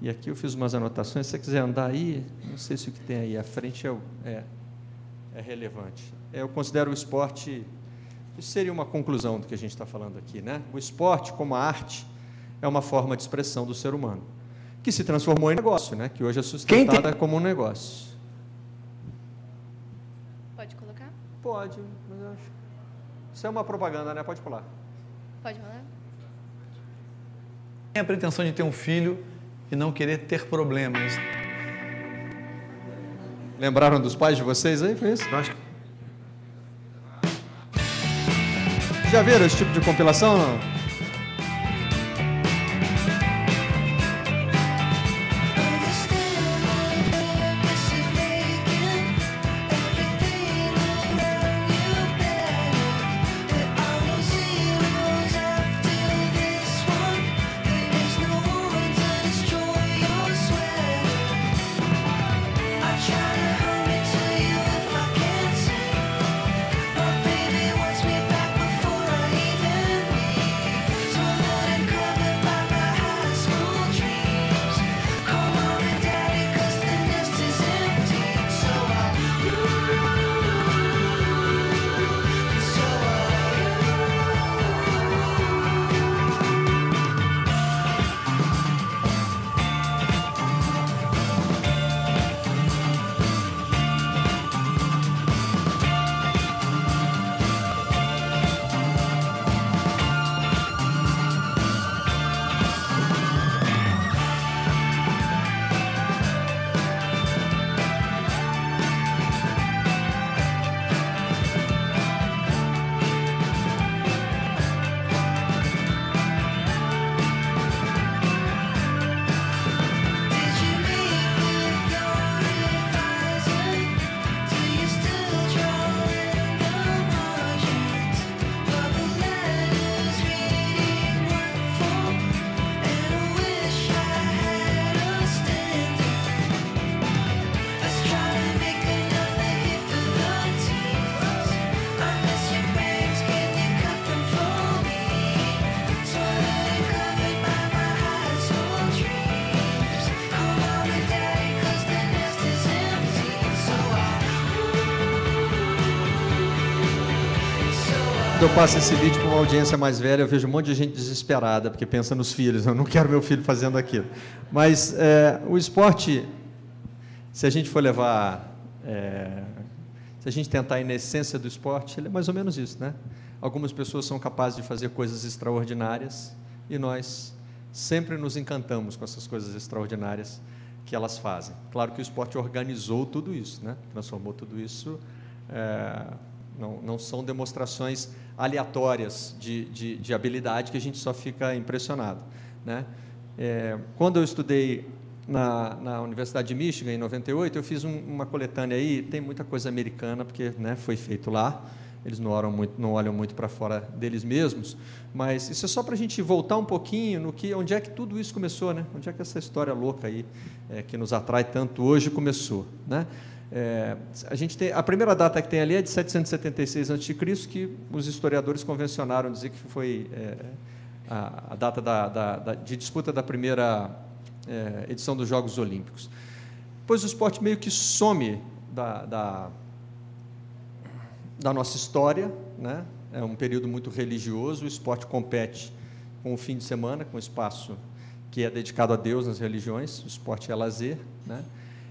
e aqui eu fiz umas anotações, se você quiser andar aí, não sei se o que tem aí à frente é, é, é relevante. É, eu considero o esporte, isso seria uma conclusão do que a gente está falando aqui, né? O esporte, como a arte, é uma forma de expressão do ser humano, que se transformou em negócio, né? que hoje é sustentada como um negócio. Pode, mas eu acho. Isso é uma propaganda, né? Pode pular. Pode falar? Tem a pretensão de ter um filho e não querer ter problemas. Lembraram dos pais de vocês aí? Foi isso? Nós... Já viram esse tipo de compilação? Não? Passo esse vídeo para uma audiência mais velha, eu vejo um monte de gente desesperada, porque pensa nos filhos. Eu não quero meu filho fazendo aquilo. Mas é, o esporte, se a gente for levar. É, se a gente tentar ir na essência do esporte, ele é mais ou menos isso, né? Algumas pessoas são capazes de fazer coisas extraordinárias e nós sempre nos encantamos com essas coisas extraordinárias que elas fazem. Claro que o esporte organizou tudo isso, né? transformou tudo isso. É, não, não são demonstrações aleatórias de, de, de, habilidade que a gente só fica impressionado. Né? É, quando eu estudei na, na, Universidade de Michigan, em 98, eu fiz um, uma coletânea aí, tem muita coisa americana, porque né, foi feito lá, eles não olham muito, não olham muito para fora deles mesmos, mas isso é só para a gente voltar um pouquinho no que, onde é que tudo isso começou, né? onde é que essa história louca aí, é, que nos atrai tanto hoje, começou. Né? É, a, gente tem, a primeira data que tem ali é de 776 a.C., que os historiadores convencionaram dizer que foi é, a, a, data da, da, da, de disputa da primeira é, edição dos Jogos Olímpicos. Depois o esporte meio que some da, da, da nossa história, né? é um período muito religioso, o esporte compete com o fim de semana, com o espaço que é dedicado a Deus nas religiões, o esporte é lazer, né?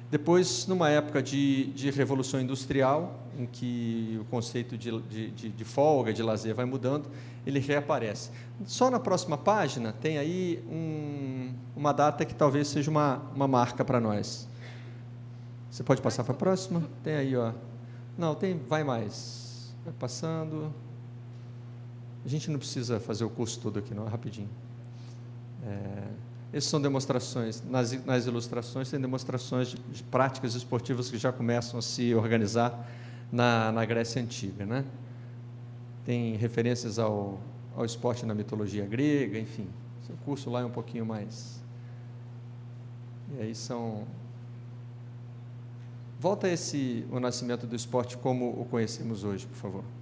Depois, numa época de, de revolução industrial, em que o conceito de, de, de, folga, de lazer vai mudando, ele reaparece. Só na próxima página tem aí um, uma data que talvez seja uma, uma marca para nós. Você pode passar para a próxima? Tem aí, ó. Não, tem, vai mais. Vai passando. A gente não precisa fazer o curso todo aqui, não, é rapidinho. É, essas são demonstrações, nas, nas ilustrações, tem demonstrações de, de, práticas esportivas que já começam a se organizar na, na Grécia Antiga. Né? Tem referências ao, ao esporte na mitologia grega, enfim. O curso lá é um pouquinho mais. E aí são. Volta esse o nascimento do esporte como o conhecemos hoje, por favor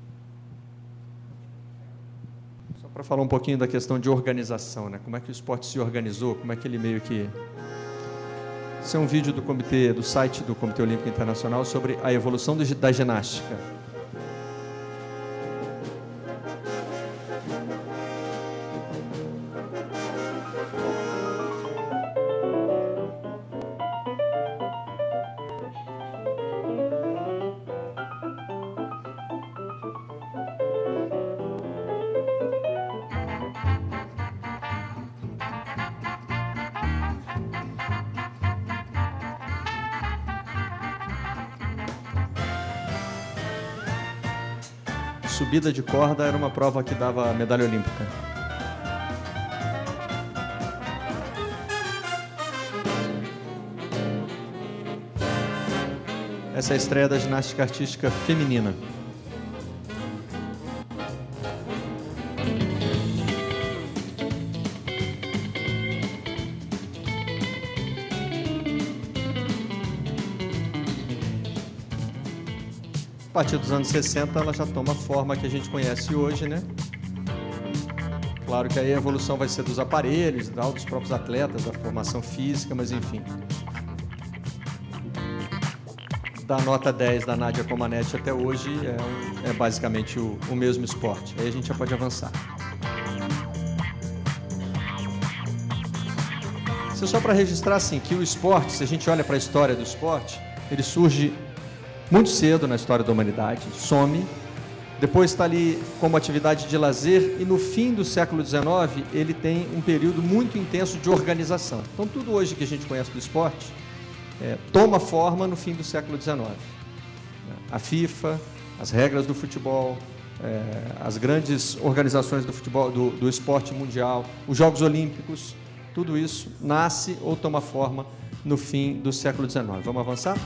para falar um pouquinho da questão de organização, né? Como é que o esporte se organizou, como é que ele meio que Esse é um vídeo do comitê, do site do Comitê Olímpico Internacional sobre a evolução da ginástica. Subida de corda era uma prova que dava medalha olímpica. Essa é a estreia da ginástica artística feminina. Partir dos anos 60, ela já toma a forma que a gente conhece hoje, né? Claro que aí a evolução vai ser dos aparelhos, dos próprios atletas, da formação física, mas enfim. Da nota 10 da Nádia Comaneci até hoje é, é basicamente o, o mesmo esporte. Aí a gente já pode avançar. Isso é só para registrar assim que o esporte, se a gente olha para a história do esporte, ele surge muito cedo na história da humanidade, some, depois está ali como atividade de lazer e no fim do século XIX ele tem um período muito intenso de organização. Então tudo hoje que a gente conhece do esporte é, toma forma no fim do século XIX. A FIFA, as regras do futebol, é, as grandes organizações do futebol, do, do esporte mundial, os Jogos Olímpicos, tudo isso nasce ou toma forma no fim do século XIX. Vamos avançar?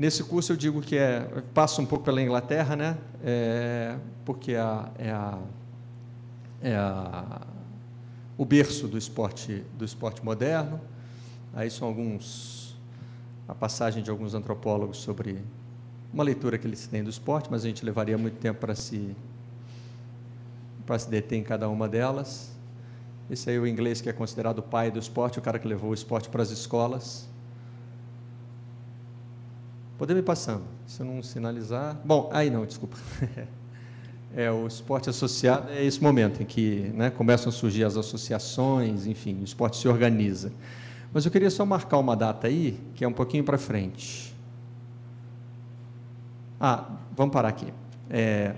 Nesse curso eu digo que é, passo um pouco pela Inglaterra, né? É, porque é, a, é, a, é a, o berço do esporte, do esporte moderno. Aí são alguns a passagem de alguns antropólogos sobre uma leitura que eles têm do esporte, mas a gente levaria muito tempo para se para se deter em cada uma delas. Esse aí é o inglês que é considerado o pai do esporte, o cara que levou o esporte para as escolas Podemos ir passando. Se eu não sinalizar. Bom, aí não, desculpa. É, o esporte associado é esse momento em que né, começam a surgir as associações, enfim, o esporte se organiza. Mas eu queria só marcar uma data aí, que é um pouquinho para frente. Ah, vamos parar aqui. É,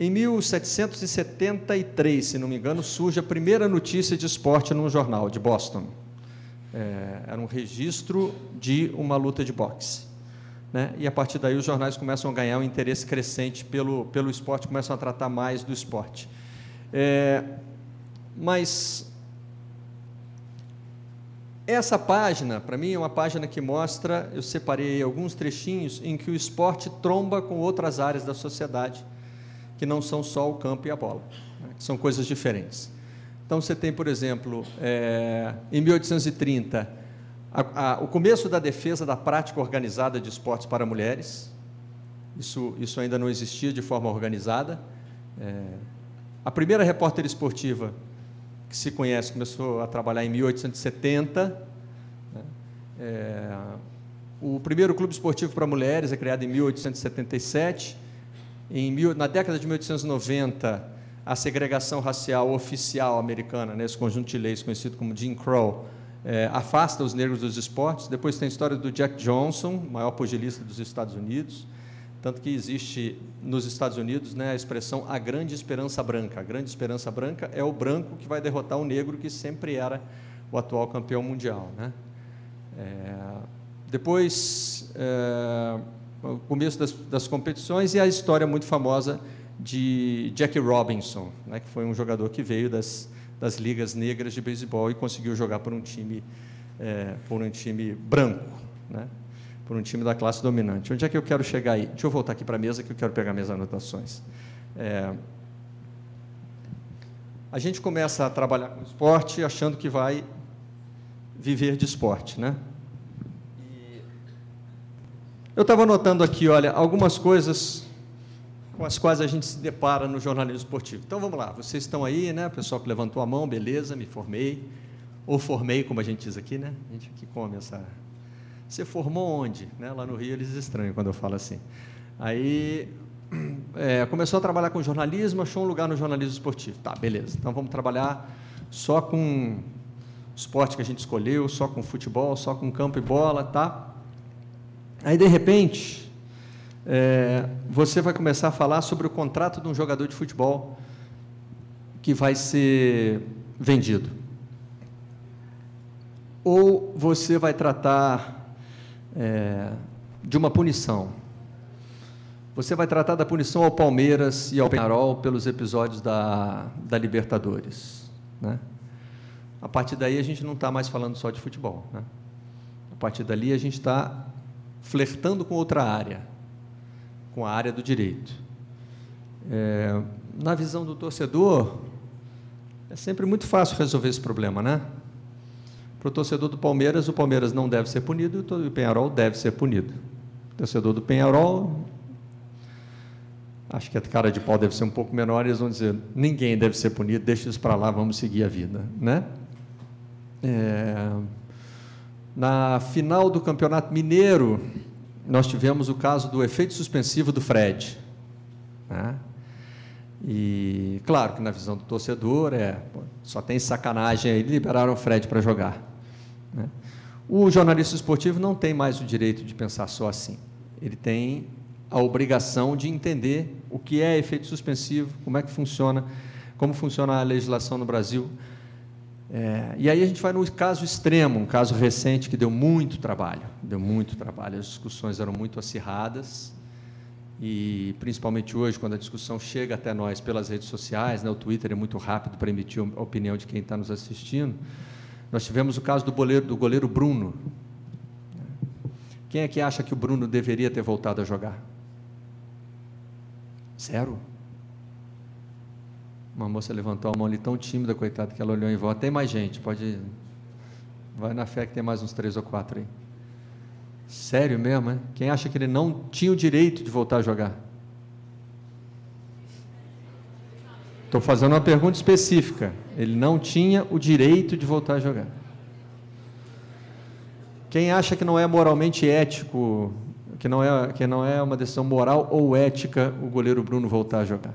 em 1773, se não me engano, surge a primeira notícia de esporte num jornal de Boston. É, era um registro de uma luta de boxe. Né? E a partir daí os jornais começam a ganhar um interesse crescente pelo, pelo esporte, começam a tratar mais do esporte. É, mas essa página, para mim, é uma página que mostra, eu separei alguns trechinhos em que o esporte tromba com outras áreas da sociedade que não são só o campo e a bola, né, que são coisas diferentes. Então, você tem, por exemplo, é, em 1830, a, a, o começo da defesa da prática organizada de esportes para mulheres. Isso, isso ainda não existia de forma organizada. É, a primeira repórter esportiva que se conhece começou a trabalhar em 1870. Né? É, o primeiro clube esportivo para mulheres é criado em 1877. Em na década de 1890, a segregação racial oficial americana, nesse conjunto de leis conhecido como Jim Crow, é, afasta os negros dos esportes. Depois tem a história do Jack Johnson, maior pugilista dos Estados Unidos, tanto que existe nos Estados Unidos né, a expressão a grande esperança branca. A grande esperança branca é o branco que vai derrotar o negro, que sempre era o atual campeão mundial. Né? É, depois, é, o começo das, das, competições e a história muito famosa de Jackie Robinson, né, que foi um jogador que veio das, das ligas negras de beisebol e conseguiu jogar por um time, é, por um time branco, né, por um time da classe dominante. Onde é que eu quero chegar aí? Deixa eu voltar aqui para a mesa que eu quero pegar minhas anotações. É, a gente começa a trabalhar com esporte achando que vai viver de esporte, né? Eu estava anotando aqui, olha, algumas coisas com as quais a gente se depara no jornalismo esportivo. Então vamos lá, vocês estão aí, né? O pessoal que levantou a mão, beleza, me formei. Ou formei, como a gente diz aqui, né? A gente aqui come essa. Você formou onde? Né? Lá no Rio eles estranham quando eu falo assim. Aí é, começou a trabalhar com jornalismo, achou um lugar no jornalismo esportivo. Tá, beleza. Então vamos trabalhar só com esporte que a gente escolheu, só com futebol, só com campo e bola, tá? Aí, de repente, é, você vai começar a falar sobre o contrato de um jogador de futebol que vai ser vendido. Ou você vai tratar é, de uma punição. Você vai tratar da punição ao Palmeiras e ao Penharol pelos episódios da, da Libertadores. Né? A partir daí, a gente não está mais falando só de futebol. Né? A partir dali, a gente está flertando com outra área, com a área do direito. É, na visão do torcedor, é sempre muito fácil resolver esse problema, né? Para o torcedor do Palmeiras, o Palmeiras não deve ser punido e o Penharol deve ser punido. O torcedor do Penharol, acho que a cara de pau deve ser um pouco menor, eles vão dizer: ninguém deve ser punido, deixa isso para lá, vamos seguir a vida, né? É, na final do Campeonato Mineiro, nós tivemos o caso do efeito suspensivo do Fred. Né? E, claro que na visão do torcedor, é, só tem sacanagem aí, liberaram o Fred para jogar. Né? O jornalista esportivo não tem mais o direito de pensar só assim. Ele tem a obrigação de entender o que é efeito suspensivo, como é que funciona, como funciona a legislação no Brasil, é, e aí a gente vai no caso extremo, um caso recente que deu muito trabalho, deu muito trabalho, as discussões eram muito acirradas, e principalmente hoje, quando a discussão chega até nós pelas redes sociais, né, o Twitter é muito rápido para emitir a opinião de quem está nos assistindo, nós tivemos o caso do goleiro, do goleiro Bruno. Quem é que acha que o Bruno deveria ter voltado a jogar? Zero. Uma moça levantou a mão ali tão tímida, coitada, que ela olhou em volta. Tem mais gente, pode. Vai na fé que tem mais uns três ou quatro aí. Sério mesmo, é? Quem acha que ele não tinha o direito de voltar a jogar? Estou fazendo uma pergunta específica. Ele não tinha o direito de voltar a jogar. Quem acha que não é moralmente ético, que não é, que não é uma decisão moral ou ética o goleiro Bruno voltar a jogar?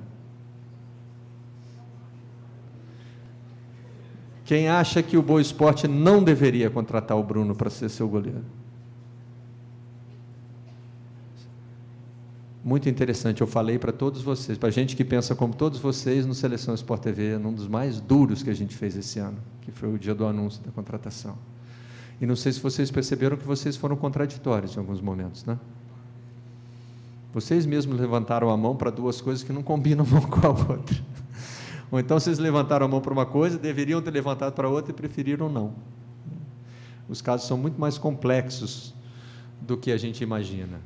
Quem acha que o Boa Esporte não deveria contratar o Bruno para ser seu goleiro? Muito interessante, eu falei para todos vocês, para gente que pensa como todos vocês no Seleção Sport TV, num dos mais duros que a gente fez esse ano, que foi o dia do anúncio da contratação. E não sei se vocês perceberam que vocês foram contraditórios em alguns momentos, né? Vocês mesmos levantaram a mão para duas coisas que não combinam uma com a outra. Ou então vocês levantaram a mão para uma coisa, deveriam ter levantado para outra e preferiram não. Os casos são muito mais complexos do que a gente imagina.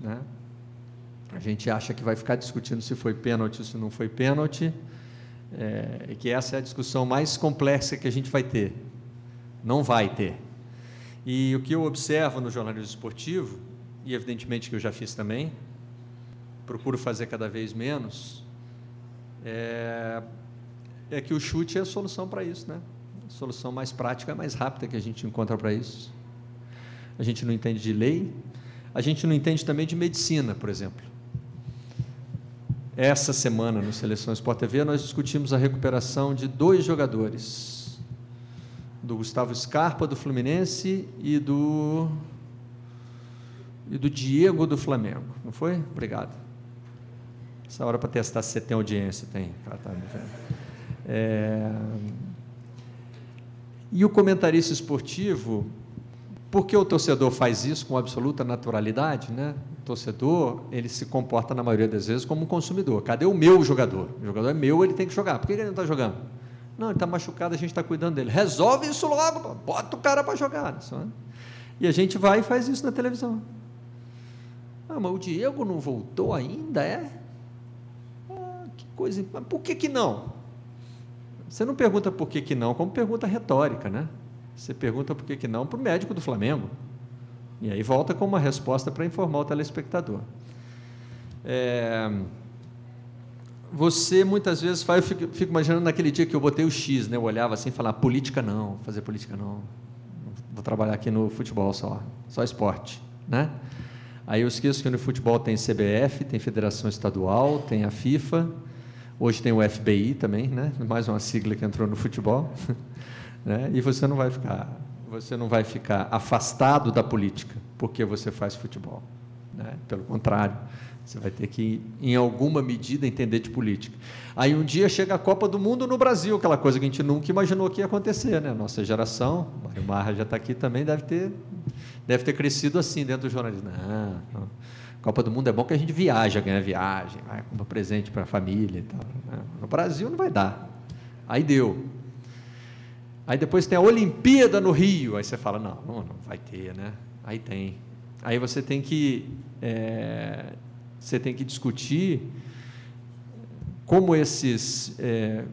Né? A gente acha que vai ficar discutindo se foi pênalti ou se não foi pênalti, é, e que essa é a discussão mais complexa que a gente vai ter. Não vai ter. E o que eu observo no jornalismo esportivo, e evidentemente que eu já fiz também, procuro fazer cada vez menos, é, é que o chute é a solução para isso, né? A solução mais prática, mais rápida que a gente encontra para isso. A gente não entende de lei, a gente não entende também de medicina, por exemplo. Essa semana, no Seleção Sport TV, nós discutimos a recuperação de dois jogadores, do Gustavo Scarpa, do Fluminense, e do, e do Diego, do Flamengo. Não foi? Obrigado. Essa hora para testar se você tem audiência, tem. tá é... E o comentarista esportivo, por que o torcedor faz isso com absoluta naturalidade? Né? O torcedor ele se comporta, na maioria das vezes, como um consumidor. Cadê o meu jogador? O jogador é meu, ele tem que jogar. Por que ele não está jogando? Não, ele está machucado, a gente está cuidando dele. Resolve isso logo, bota o cara para jogar. Né? E a gente vai e faz isso na televisão. Ah, mas o Diego não voltou ainda, é? Coisa. Mas por que, que não? Você não pergunta por que, que não, como pergunta retórica, né? Você pergunta por que, que não para o médico do Flamengo. E aí volta com uma resposta para informar o telespectador. É, você muitas vezes faz, eu fico, fico, imaginando naquele dia que eu botei o X, né? Eu olhava assim e falava, política não, fazer política não. Vou trabalhar aqui no futebol só, só esporte, né? Aí eu esqueço que no futebol tem CBF, tem Federação Estadual, tem a FIFA, Hoje tem o FBI também, né? mais uma sigla que entrou no futebol. né? E você não vai ficar, você não vai ficar afastado da política porque você faz futebol. Né? Pelo contrário, você vai ter que, em alguma medida, entender de política. Aí um dia chega a Copa do Mundo no Brasil, aquela coisa que a gente nunca imaginou que ia acontecer, né? Nossa geração, Mário Marra já está aqui também, deve ter, deve ter crescido assim dentro do jornalismo. Não, não. Copa do Mundo é bom que a gente viaja, ganha viagem, vai comprar presente para a família e tal. Né? No Brasil não vai dar. Aí deu. Aí depois tem a Olimpíada no Rio. Aí você fala, não, não, não vai ter, né? Aí tem. Aí você tem que é, você tem que discutir como esses é,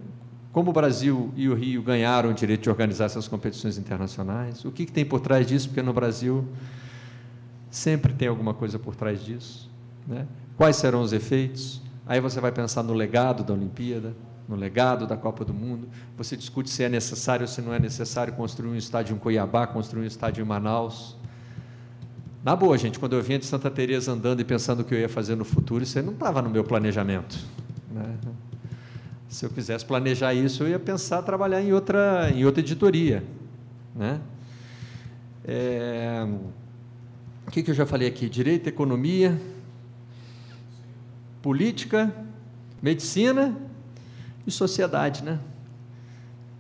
como o Brasil e o Rio ganharam o direito de organizar essas competições internacionais, o que, que tem por trás disso, porque no Brasil Sempre tem alguma coisa por trás disso. Né? Quais serão os efeitos? Aí você vai pensar no legado da Olimpíada, no legado da Copa do Mundo. Você discute se é necessário ou se não é necessário construir um estádio em Cuiabá, construir um estádio em Manaus. Na boa, gente, quando eu vinha de Santa Teresa andando e pensando o que eu ia fazer no futuro, isso aí não estava no meu planejamento. Né? Se eu quisesse planejar isso, eu ia pensar trabalhar em outra, em outra editoria. Né? É... O que, que eu já falei aqui? Direito, economia, política, medicina e sociedade, né?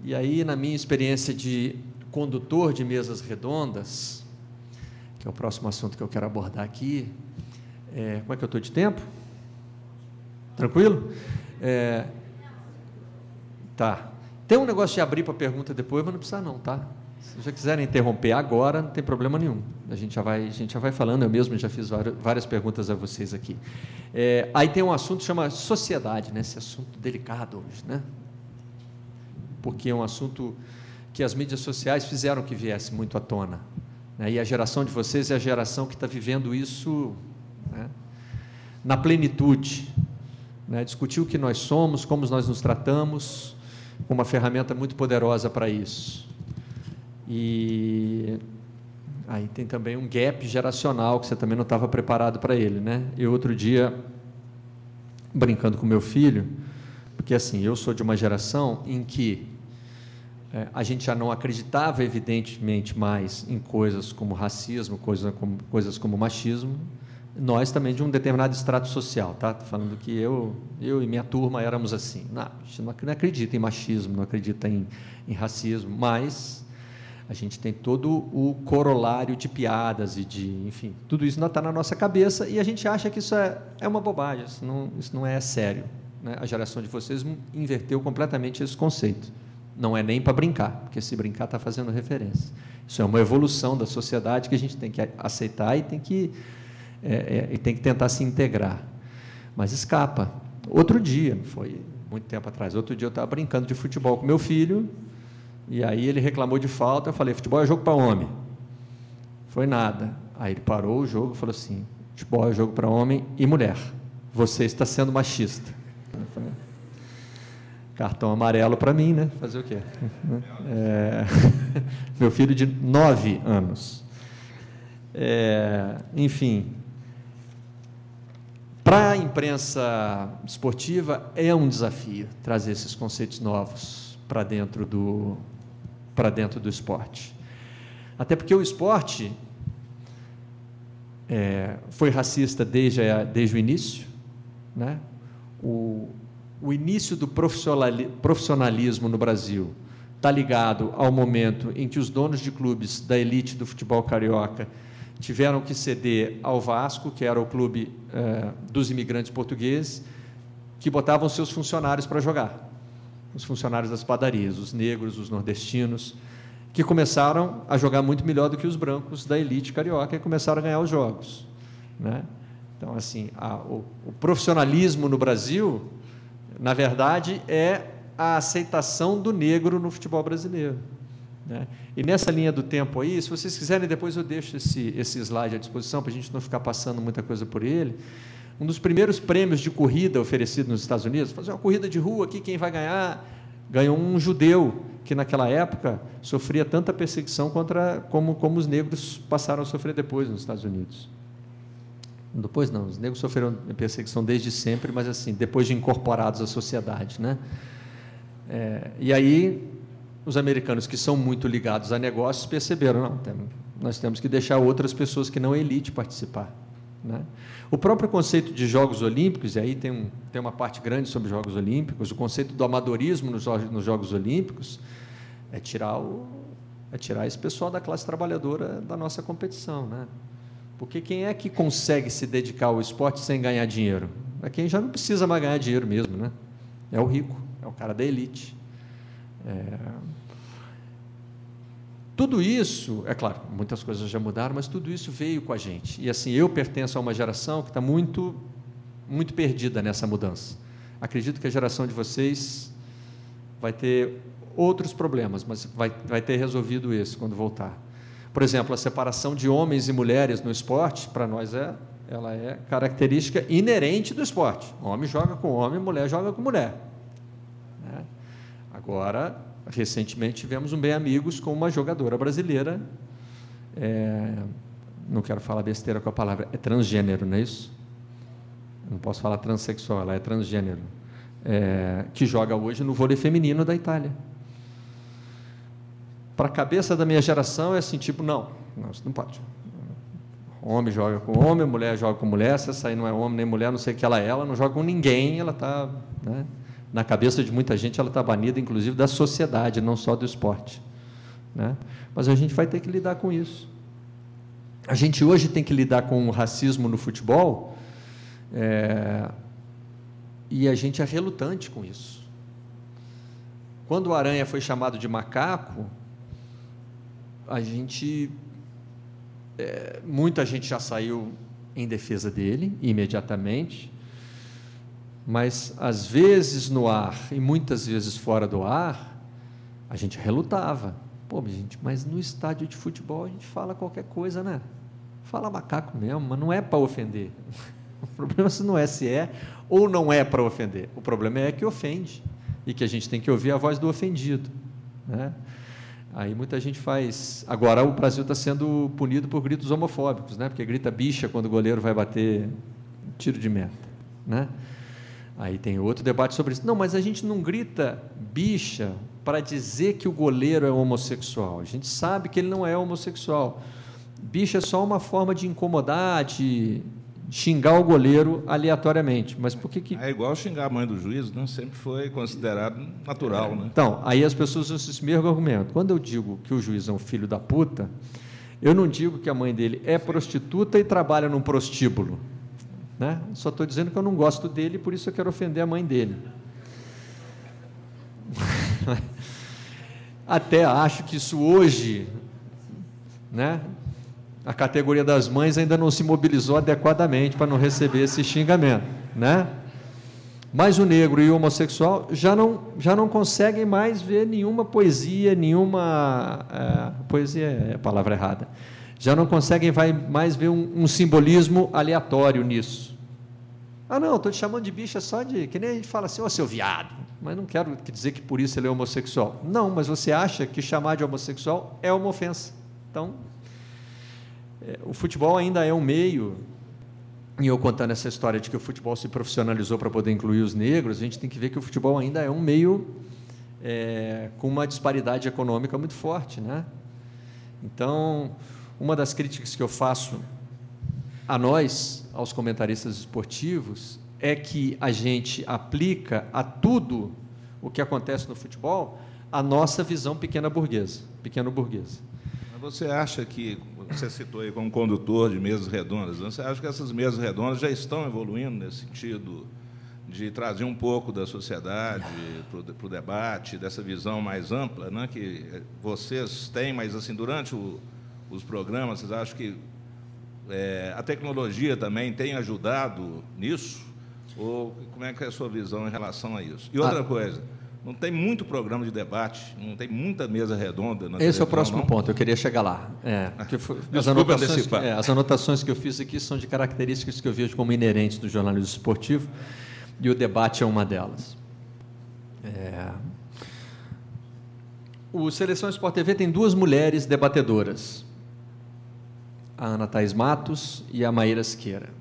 E aí, na minha experiência de condutor de mesas redondas, que é o próximo assunto que eu quero abordar aqui, é, como é que eu estou de tempo? Tranquilo? É, tá. Tem um negócio de abrir para pergunta depois, mas não precisa não, tá? Se já quiserem interromper agora, não tem problema nenhum. A gente já vai, a gente já vai falando. Eu mesmo já fiz várias perguntas a vocês aqui. É, aí tem um assunto que chama sociedade, né? Esse assunto delicado hoje, né? Porque é um assunto que as mídias sociais fizeram que viesse muito à tona. Né? E a geração de vocês é a geração que está vivendo isso né? na plenitude. Né? Discutir o que nós somos, como nós nos tratamos, uma ferramenta muito poderosa para isso. E aí tem também um gap geracional que você também não estava preparado para ele, né? Eu outro dia brincando com meu filho, porque assim eu sou de uma geração em que é, a gente já não acreditava evidentemente mais em coisas como racismo, coisas como, coisas como machismo, nós também de um determinado estrato social, tá? Tô falando que eu, eu e minha turma éramos assim. Não, a gente não acredita em machismo, não acredita em, em racismo, mas a gente tem todo o corolário de piadas e de, enfim, tudo isso está na nossa cabeça e a gente acha que isso é, é uma bobagem, isso não, isso não é sério. Né? A geração de vocês inverteu completamente esse conceito. Não é nem para brincar, porque se brincar está fazendo referência. Isso é uma evolução da sociedade que a gente tem que aceitar e tem que é, é, e tem que tentar se integrar. Mas escapa. Outro dia, foi muito tempo atrás, outro dia eu estava brincando de futebol com meu filho, e aí ele reclamou de falta, eu falei, futebol é jogo para homem. Foi nada. Aí ele parou o jogo e falou assim, futebol é jogo para homem e mulher. Você está sendo machista. Falei, Cartão amarelo para mim, né? Fazer o quê? É... meu filho de nove anos. É... Enfim, para a imprensa esportiva é um desafio trazer esses conceitos novos para dentro do para dentro do esporte. Até porque o esporte é, foi racista desde, desde o início, né? O, o início do profissionalismo no Brasil está ligado ao momento em que os donos de clubes da elite do futebol carioca tiveram que ceder ao Vasco, que era o clube eh, dos imigrantes portugueses, que botavam seus funcionários para jogar. Os funcionários das padarias, os negros, os nordestinos, que começaram a jogar muito melhor do que os brancos da elite carioca e começaram a ganhar os jogos. Né? Então, assim, a, o, o profissionalismo no Brasil, na verdade, é a aceitação do negro no futebol brasileiro. Né? E nessa linha do tempo aí, se vocês quiserem, depois eu deixo esse, esse slide à disposição, para a gente não ficar passando muita coisa por ele. Um dos primeiros prêmios de corrida oferecido nos Estados Unidos, fazer uma corrida de rua aqui, quem vai ganhar? Ganhou um judeu, que naquela época sofria tanta perseguição contra, como, como os negros passaram a sofrer depois nos Estados Unidos. Depois não, os negros sofreram perseguição desde sempre, mas assim, depois de incorporados à sociedade. Né? É, e aí os americanos que são muito ligados a negócios perceberam, não, nós temos que deixar outras pessoas que não elite participar. Né? O próprio conceito de Jogos Olímpicos, e aí tem, um, tem uma parte grande sobre Jogos Olímpicos, o conceito do amadorismo nos, nos Jogos Olímpicos é tirar, o, é tirar esse pessoal da classe trabalhadora da nossa competição. Né? Porque quem é que consegue se dedicar ao esporte sem ganhar dinheiro? É quem já não precisa mais ganhar dinheiro mesmo. Né? É o rico, é o cara da elite. É... Tudo isso, é claro, muitas coisas já mudaram, mas tudo isso veio com a gente. E assim, eu pertenço a uma geração que está muito, muito perdida nessa mudança. Acredito que a geração de vocês vai ter outros problemas, mas vai, vai ter resolvido isso quando voltar. Por exemplo, a separação de homens e mulheres no esporte, para nós é, ela é característica inerente do esporte. Homem joga com homem, mulher joga com mulher. Agora, recentemente tivemos um bem amigos com uma jogadora brasileira. É, não quero falar besteira com a palavra, é transgênero, não é isso? Não posso falar transexual, ela é transgênero. É, que joga hoje no vôlei feminino da Itália. Para a cabeça da minha geração é assim, tipo, não, não, não pode. Homem joga com homem, mulher joga com mulher, se essa aí não é homem nem mulher, não sei o que ela é, ela não joga com ninguém, ela está. Né? Na cabeça de muita gente, ela está banida, inclusive, da sociedade, não só do esporte. Né? Mas a gente vai ter que lidar com isso. A gente hoje tem que lidar com o racismo no futebol é, e a gente é relutante com isso. Quando o Aranha foi chamado de macaco, a gente. É, muita gente já saiu em defesa dele imediatamente mas às vezes no ar e muitas vezes fora do ar, a gente relutava. Pô, gente, mas no estádio de futebol a gente fala qualquer coisa, né? Fala macaco mesmo, mas não é para ofender. O problema não é se é ou não é para ofender. O problema é que ofende e que a gente tem que ouvir a voz do ofendido. Né? Aí muita gente faz. Agora o Brasil está sendo punido por gritos homofóbicos, né? Porque grita bicha quando o goleiro vai bater tiro de meta, né? Aí tem outro debate sobre isso. Não, mas a gente não grita bicha para dizer que o goleiro é homossexual. A gente sabe que ele não é homossexual. Bicha é só uma forma de incomodar, de xingar o goleiro aleatoriamente. Mas por que, que... É igual xingar a mãe do juiz, né? sempre foi considerado natural. É. Né? Então, aí as pessoas usam esse mesmo argumento. Quando eu digo que o juiz é um filho da puta, eu não digo que a mãe dele é prostituta e trabalha num prostíbulo. Né? Só estou dizendo que eu não gosto dele, por isso eu quero ofender a mãe dele. Até acho que isso hoje, né, a categoria das mães ainda não se mobilizou adequadamente para não receber esse xingamento, né? Mas o negro e o homossexual já não, já não conseguem mais ver nenhuma poesia, nenhuma. É, poesia é a palavra errada. Já não conseguem mais ver um, um simbolismo aleatório nisso. Ah, não, estou te chamando de bicha só de. Que nem a gente fala assim, ô oh, seu viado. Mas não quero dizer que por isso ele é homossexual. Não, mas você acha que chamar de homossexual é uma ofensa. Então, é, o futebol ainda é um meio, e eu contando essa história de que o futebol se profissionalizou para poder incluir os negros, a gente tem que ver que o futebol ainda é um meio é, com uma disparidade econômica muito forte. Né? Então, uma das críticas que eu faço a nós, aos comentaristas esportivos, é que a gente aplica a tudo o que acontece no futebol a nossa visão pequena burguesa, pequeno burguesa. Mas você acha que você citou aí como condutor de mesas redondas, né? você acha que essas mesas redondas já estão evoluindo nesse sentido de trazer um pouco da sociedade para o debate, dessa visão mais ampla, né, que vocês têm, mas assim durante o, os programas, vocês acham que é, a tecnologia também tem ajudado nisso? Ou como é que é a sua visão em relação a isso? E outra ah. coisa, não tem muito programa de debate, não tem muita mesa redonda. Esse é o próximo não? ponto, eu queria chegar lá. É, foi, as, anotações que, é, as, anotações que, eu fiz aqui são de características que eu vejo como inerentes do jornalismo esportivo, e o debate é uma delas. É, o Seleção Sport TV tem duas mulheres debatedoras, a Ana Thais Matos e a Maíra Siqueira.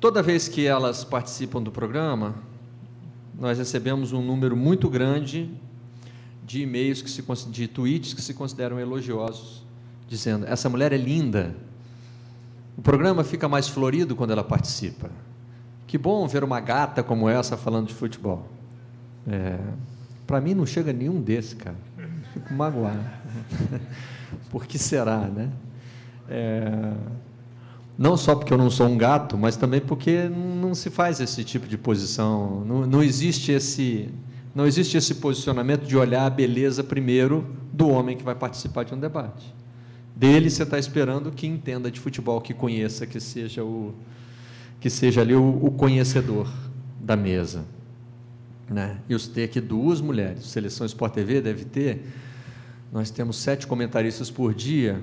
Toda vez que elas participam do programa, nós recebemos um número muito grande de e-mails, que se, de tweets que se consideram elogiosos, dizendo: essa mulher é linda. O programa fica mais florido quando ela participa. Que bom ver uma gata como essa falando de futebol. É, Para mim não chega nenhum desse, cara. Fico magoado. Por que será, né? É, não só porque eu não sou um gato, mas também porque não se faz esse tipo de posição. Não, não, existe esse, não existe esse posicionamento de olhar a beleza primeiro do homem que vai participar de um debate. Dele você está esperando que entenda de futebol, que conheça, que seja o que seja ali o, o conhecedor da mesa. Né? E os ter aqui duas mulheres. Seleção Sport TV deve ter. Nós temos sete comentaristas por dia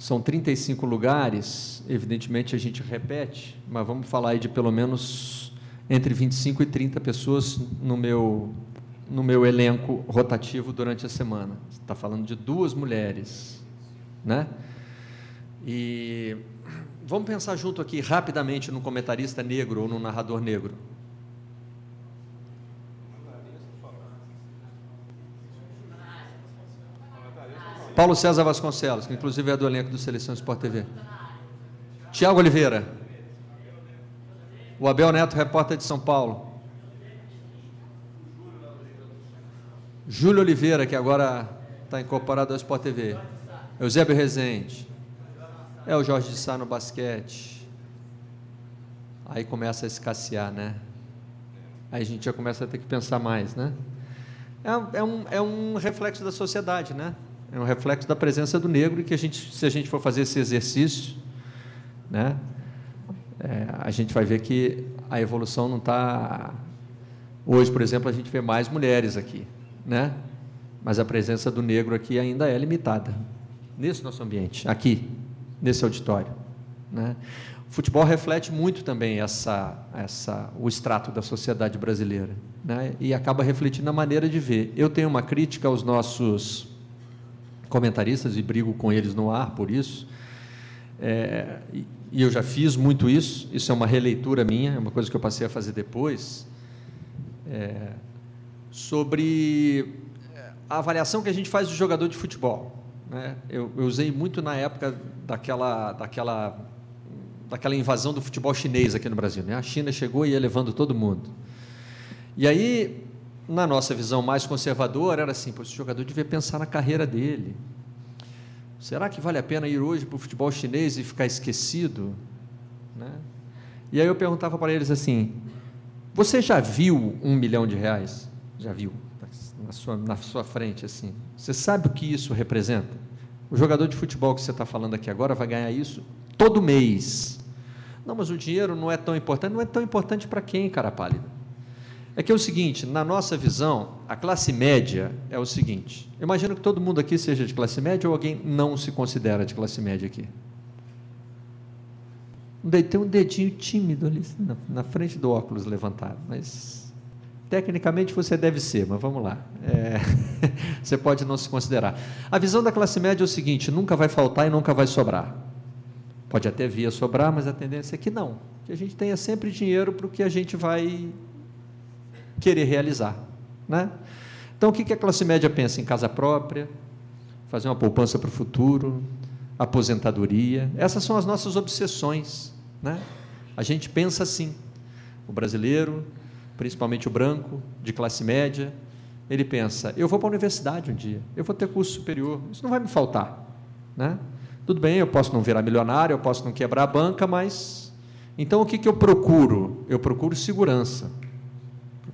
são 35 lugares, evidentemente a gente repete, mas vamos falar aí de pelo menos entre 25 e 30 pessoas no meu, no meu elenco rotativo durante a semana. Está falando de duas mulheres, né? E vamos pensar junto aqui rapidamente no comentarista negro ou no narrador negro. Paulo César Vasconcelos, que inclusive é do elenco do Seleção Sport TV. Tiago Oliveira. O Abel Neto, repórter de São Paulo. Júlio Oliveira, que agora está incorporado ao Sport TV. Eusébio Rezende. É o Jorge de Sá no basquete. Aí começa a escassear, né? Aí a gente já começa a ter que pensar mais, né? É, é, um, é um reflexo da sociedade, né? É um reflexo da presença do negro e que a gente, se a gente for fazer esse exercício, né, é, a gente vai ver que a evolução não está. Hoje, por exemplo, a gente vê mais mulheres aqui, né? Mas a presença do negro aqui ainda é limitada nesse nosso ambiente, aqui, nesse auditório, Né? O futebol reflete muito também essa, essa, o extrato da sociedade brasileira né? e acaba refletindo a maneira de ver. Eu tenho uma crítica aos nossos comentaristas e brigo com eles no ar por isso. É, e eu já fiz muito isso, isso é uma releitura minha, é uma coisa que eu passei a fazer depois, é, sobre a avaliação que a gente faz do jogador de futebol. Né? Eu, eu, usei muito na época daquela, daquela, daquela invasão do futebol chinês aqui no Brasil. Né? A China chegou e ia levando todo mundo. E aí, na nossa visão mais conservadora, era assim: esse jogador devia pensar na carreira dele, Será que vale a pena ir hoje para o futebol chinês e ficar esquecido? Né? E aí eu perguntava para eles assim: Você já viu um milhão de reais? Já viu? Na sua, na sua frente, assim. Você sabe o que isso representa? O jogador de futebol que você está falando aqui agora vai ganhar isso todo mês. Não, mas o dinheiro não é tão importante. Não é tão importante para quem, cara pálida? É que é o seguinte, na nossa visão, a classe média é o seguinte. Eu imagino que todo mundo aqui seja de classe média ou alguém não se considera de classe média aqui. Tem um dedinho tímido ali na, frente do óculos levantado, mas tecnicamente você deve ser, mas vamos lá. É, você pode não se considerar. A visão da classe média é o seguinte: nunca vai faltar e nunca vai sobrar. Pode até vir a sobrar, mas a tendência é que não. Que a gente tenha sempre dinheiro para o que a gente vai querer realizar. Né? Então, o que a classe média pensa? Em casa própria, fazer uma poupança para o futuro, aposentadoria. Essas são as nossas obsessões. Né? A gente pensa assim. O brasileiro, principalmente o branco, de classe média, ele pensa: eu vou para a universidade um dia, eu vou ter curso superior, isso não vai me faltar. Né? Tudo bem, eu posso não virar milionário, eu posso não quebrar a banca, mas. Então, o que, que eu procuro? Eu procuro segurança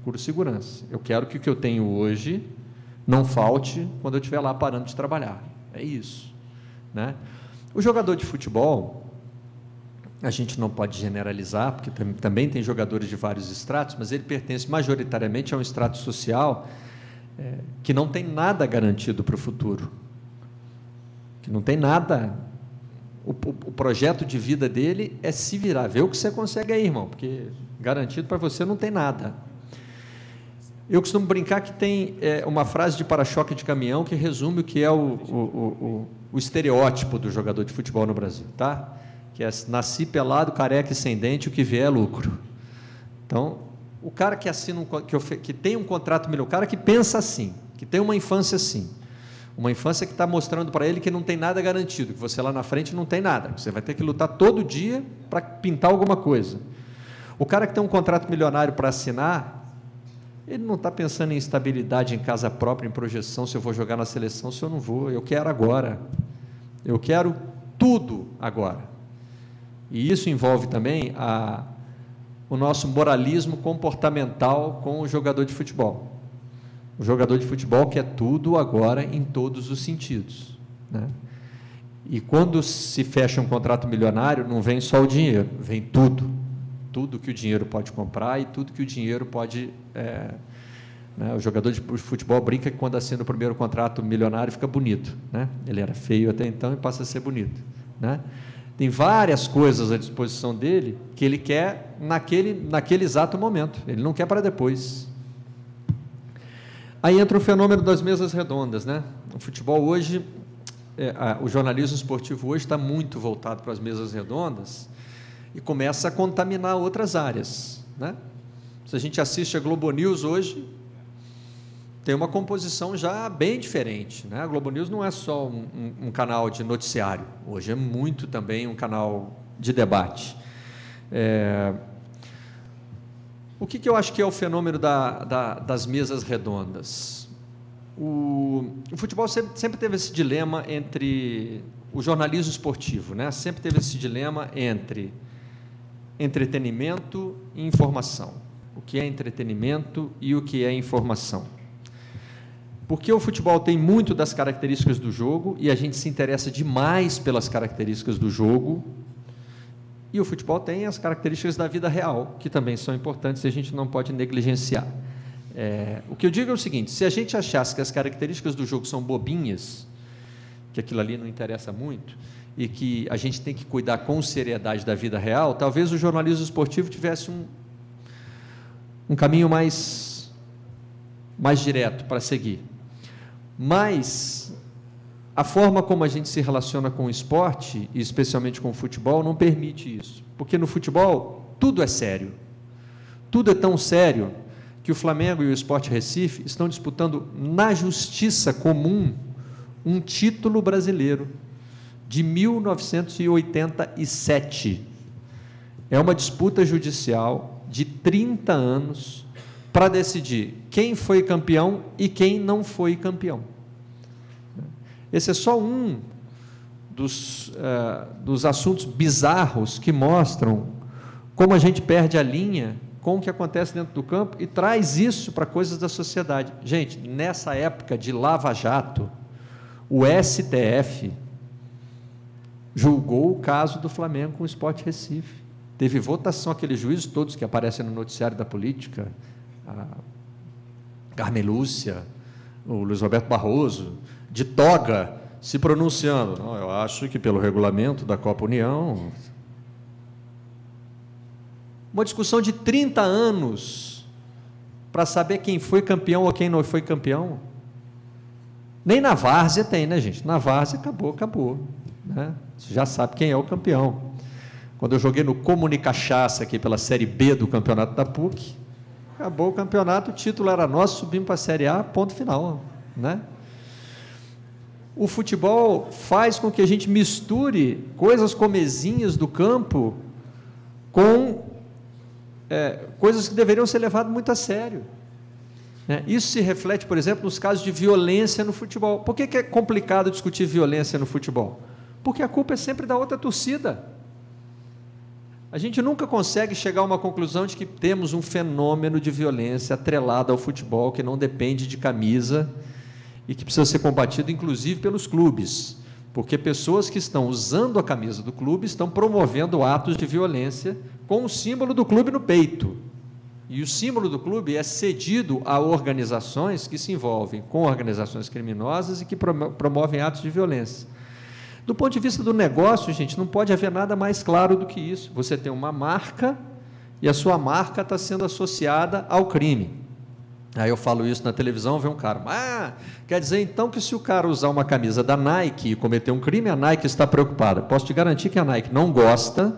procuro segurança. Eu quero que o que eu tenho hoje não falte quando eu estiver lá parando de trabalhar. É isso. Né? O jogador de futebol, a gente não pode generalizar, porque também tem jogadores de vários estratos, mas ele pertence majoritariamente a um extrato social é, que não tem nada garantido para o futuro. Que não tem nada. O, o, o, projeto de vida dele é se virar. Vê o que você consegue aí, irmão, porque garantido para você não tem nada. Eu costumo brincar que tem é, uma frase de para-choque de caminhão que resume o que é o, o, o, o, estereótipo do jogador de futebol no Brasil, tá? Que é nasci pelado, careca e sem dente, o que vier é lucro. Então, o cara que assina um, que, que tem um contrato melhor, o cara que pensa assim, que tem uma infância assim, uma infância que está mostrando para ele que não tem nada garantido, que você lá na frente não tem nada, você vai ter que lutar todo dia para pintar alguma coisa. O cara que tem um contrato milionário para assinar, ele não está pensando em estabilidade em casa própria, em projeção, se eu vou jogar na seleção, se eu não vou. Eu quero agora. Eu quero tudo agora. E isso envolve também a, o nosso moralismo comportamental com o jogador de futebol. O jogador de futebol quer tudo agora em todos os sentidos. Né? E quando se fecha um contrato milionário, não vem só o dinheiro, vem tudo tudo que o dinheiro pode comprar e tudo que o dinheiro pode. É, né? O jogador de futebol brinca que quando assina o primeiro contrato milionário fica bonito. Né? Ele era feio até então e passa a ser bonito. Né? Tem várias coisas à disposição dele que ele quer naquele, naquele exato momento, ele não quer para depois. Aí entra o fenômeno das mesas redondas. Né? O futebol hoje, é, a, o jornalismo esportivo hoje está muito voltado para as mesas redondas e começa a contaminar outras áreas. Né? Se a gente assiste a Globo News hoje, tem uma composição já bem diferente. Né? A Globo News não é só um, um, um canal de noticiário, hoje é muito também um canal de debate. É... O que, que, eu acho que é o fenômeno da, da, das mesas redondas? O, o futebol sempre, sempre, teve esse dilema entre o jornalismo esportivo, né? sempre teve esse dilema entre entretenimento e informação. O que é entretenimento e o que é informação. Porque o futebol tem muito das características do jogo e a gente se interessa demais pelas características do jogo. E o futebol tem as características da vida real, que também são importantes e a gente não pode negligenciar. É, o que eu digo é o seguinte: se a gente achasse que as características do jogo são bobinhas, que aquilo ali não interessa muito e que a gente tem que cuidar com seriedade da vida real, talvez o jornalismo esportivo tivesse um, um caminho mais, mais direto para seguir. Mas a forma como a gente se relaciona com o esporte, e especialmente com o futebol, não permite isso. Porque no futebol, tudo é sério. Tudo é tão sério que o Flamengo e o Esporte Recife estão disputando na justiça comum um título brasileiro de 1987. É uma disputa judicial de 30 anos para decidir quem foi campeão e quem não foi campeão. Esse é só um dos, uh, dos assuntos bizarros que mostram como a gente perde a linha com o que acontece dentro do campo e traz isso para coisas da sociedade. Gente, nessa época de Lava Jato, o STF julgou o caso do Flamengo com o Sport Recife. Teve votação, aqueles juízes todos que aparecem no noticiário da política, a Carmen Lúcia, o Luiz Roberto Barroso, de toga, se pronunciando. Não, eu acho que pelo regulamento da Copa União. Uma discussão de 30 anos para saber quem foi campeão ou quem não foi campeão. Nem na várzea tem, né, gente? Na várzea acabou, acabou. Né? Você já sabe quem é o campeão. Quando eu joguei no Comunicachaça aqui pela Série B do campeonato da PUC, acabou o campeonato, o título era nosso, subimos para a Série A, ponto final. Né? O futebol faz com que a gente misture coisas comezinhas do campo com é, coisas que deveriam ser levadas muito a sério. Né? Isso se reflete, por exemplo, nos casos de violência no futebol. Por que, que é complicado discutir violência no futebol? Porque a culpa é sempre da outra torcida. A gente nunca consegue chegar a uma conclusão de que temos um fenômeno de violência atrelado ao futebol que não depende de camisa e que precisa ser combatido, inclusive, pelos clubes. Porque pessoas que estão usando a camisa do clube estão promovendo atos de violência com o símbolo do clube no peito. E o símbolo do clube é cedido a organizações que se envolvem com organizações criminosas e que promovem atos de violência. Do ponto de vista do negócio, gente, não pode haver nada mais claro do que isso. Você tem uma marca e a sua marca está sendo associada ao crime. Aí eu falo isso na televisão, vem um cara, ah, quer dizer então que se o cara usar uma camisa da Nike e cometer um crime, a Nike está preocupada. Posso te garantir que a Nike não gosta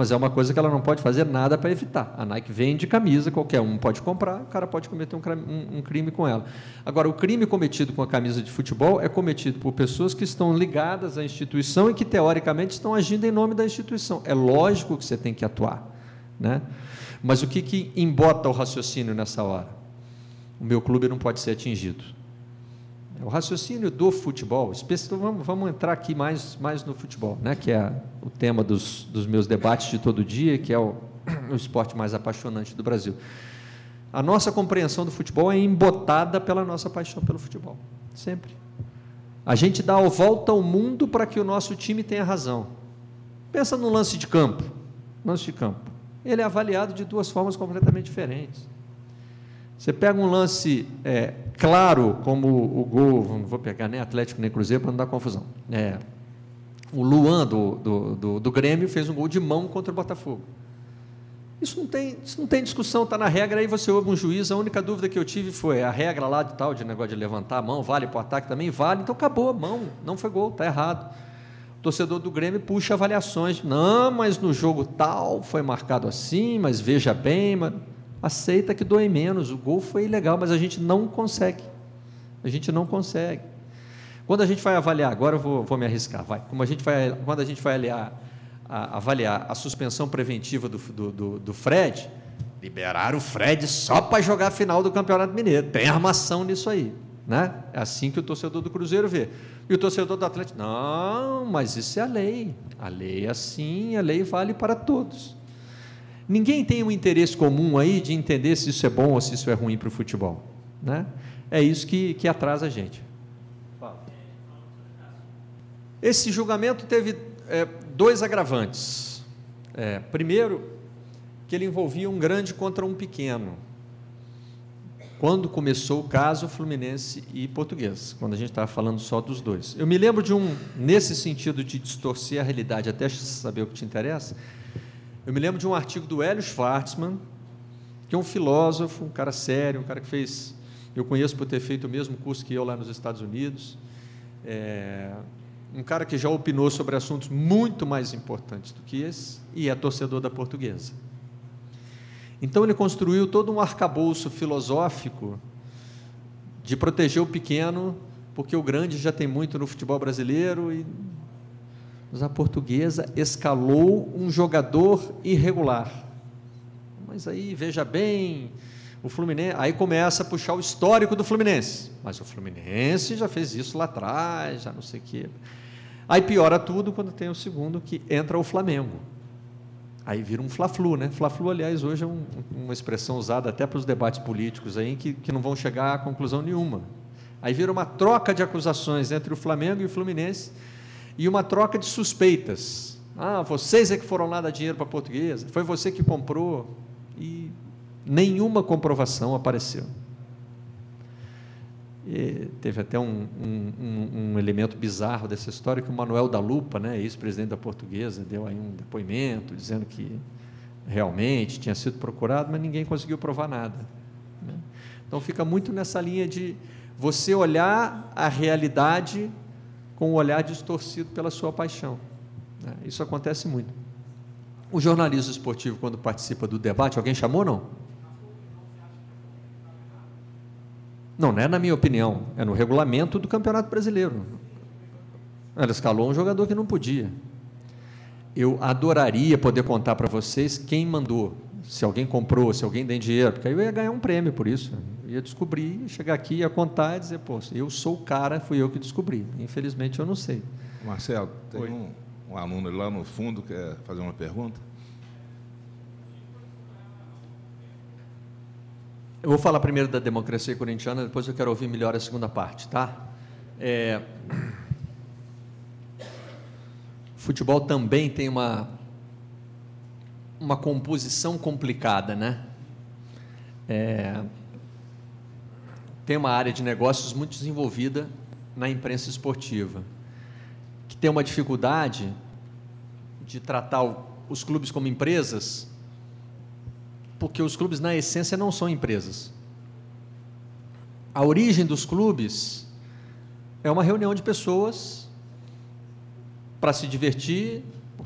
mas é uma coisa que ela não pode fazer nada para evitar. A Nike vende camisa, qualquer um pode comprar, o cara pode cometer um crime, um, um crime com ela. Agora, o crime cometido com a camisa de futebol é cometido por pessoas que estão ligadas à instituição e que, teoricamente, estão agindo em nome da instituição. É lógico que você tem que atuar. Né? Mas o que, que embota o raciocínio nessa hora? O meu clube não pode ser atingido. O raciocínio do futebol, vamos, vamos entrar aqui mais, mais no futebol, né, que é o tema dos, dos meus debates de todo dia, que é o, o esporte mais apaixonante do Brasil. A nossa compreensão do futebol é embotada pela nossa paixão pelo futebol, sempre. A gente dá a volta ao mundo para que o nosso time tenha razão. Pensa no lance de campo. Lance de campo. Ele é avaliado de duas formas completamente diferentes. Você pega um lance é, claro, como o gol, não vou pegar nem Atlético nem Cruzeiro para não dar confusão. É, o Luan do, do, do, do, Grêmio fez um gol de mão contra o Botafogo. Isso não tem, isso não tem discussão, está na regra, aí você ouve um juiz, a única dúvida que eu tive foi a regra lá de tal, de negócio de levantar a mão, vale para o ataque também? Vale, então acabou a mão, não foi gol, está errado. O torcedor do Grêmio puxa avaliações, não, mas no jogo tal foi marcado assim, mas veja bem, aceita que doe menos. O gol foi ilegal, mas a gente não consegue. A gente não consegue. Quando a gente vai avaliar, agora eu vou, vou me arriscar, vai. Como a gente vai, quando a gente vai avaliar a, avaliar a suspensão preventiva do, do, do, do Fred, liberaram o Fred só para jogar a final do Campeonato Mineiro. Tem armação nisso aí. Né? É assim que o torcedor do Cruzeiro vê. E o torcedor do Atlético, não, mas isso é a lei. A lei é assim, a lei vale para todos. Ninguém tem um interesse comum aí de entender se isso é bom ou se isso é ruim para o futebol. Né? É isso que, que atrasa a gente. Esse julgamento teve é, dois agravantes. É, primeiro, que ele envolvia um grande contra um pequeno. quando começou o caso Fluminense e Português, quando a gente estava falando só dos dois. Eu me lembro de um, nesse sentido de distorcer a realidade, até saber o que te interessa, eu me lembro de um artigo do Hélio Schwartzman, que é um filósofo, um cara sério, um cara que fez, eu conheço por ter feito o mesmo curso que eu lá nos Estados Unidos, é, um cara que já opinou sobre assuntos muito mais importantes do que esse, e é torcedor da portuguesa. Então ele construiu todo um arcabouço filosófico de proteger o pequeno, porque o grande já tem muito no futebol brasileiro e mas a portuguesa escalou um jogador irregular. Mas aí, veja bem, o Fluminense, aí começa a puxar o histórico do Fluminense. Mas o Fluminense já fez isso lá atrás, já não sei o quê. Aí piora tudo quando tem o segundo que entra o Flamengo. Aí vira um fla-flu, né? Fla-flu, aliás, hoje é um, uma expressão usada até para os debates políticos aí, que, que não vão chegar a conclusão nenhuma. Aí vira uma troca de acusações entre o Flamengo e o Fluminense e uma troca de suspeitas. Ah, vocês é que foram lá dar dinheiro para a portuguesa, foi você que comprou. E nenhuma comprovação apareceu. E teve até um, um, um, elemento bizarro dessa história que o Manuel da Lupa, né, ex-presidente da Portuguesa, deu aí um depoimento dizendo que realmente tinha sido procurado, mas ninguém conseguiu provar nada. Né? Então fica muito nessa linha de você olhar a realidade com o olhar distorcido pela sua paixão. Né? Isso acontece muito. O jornalismo esportivo, quando participa do debate, alguém chamou não? Não, não é na minha opinião, é no regulamento do Campeonato Brasileiro. Ela escalou um jogador que não podia. Eu adoraria poder contar para vocês quem mandou, se alguém comprou, se alguém tem dinheiro, porque aí eu ia ganhar um prêmio por isso. Ia descobrir, chegar aqui, ia contar e dizer, pô, eu sou o cara, fui eu que descobri. Infelizmente eu não sei. Marcelo, tem um, um aluno lá no fundo que quer fazer uma pergunta. Eu vou falar primeiro da democracia corintiana, depois eu quero ouvir melhor a segunda parte, tá? É... Futebol também tem uma uma composição complicada, né? É... Tem uma área de negócios muito desenvolvida na imprensa esportiva, que tem uma dificuldade de tratar os clubes como empresas porque os clubes, na essência, não são empresas. A origem dos clubes é uma reunião de pessoas para se divertir.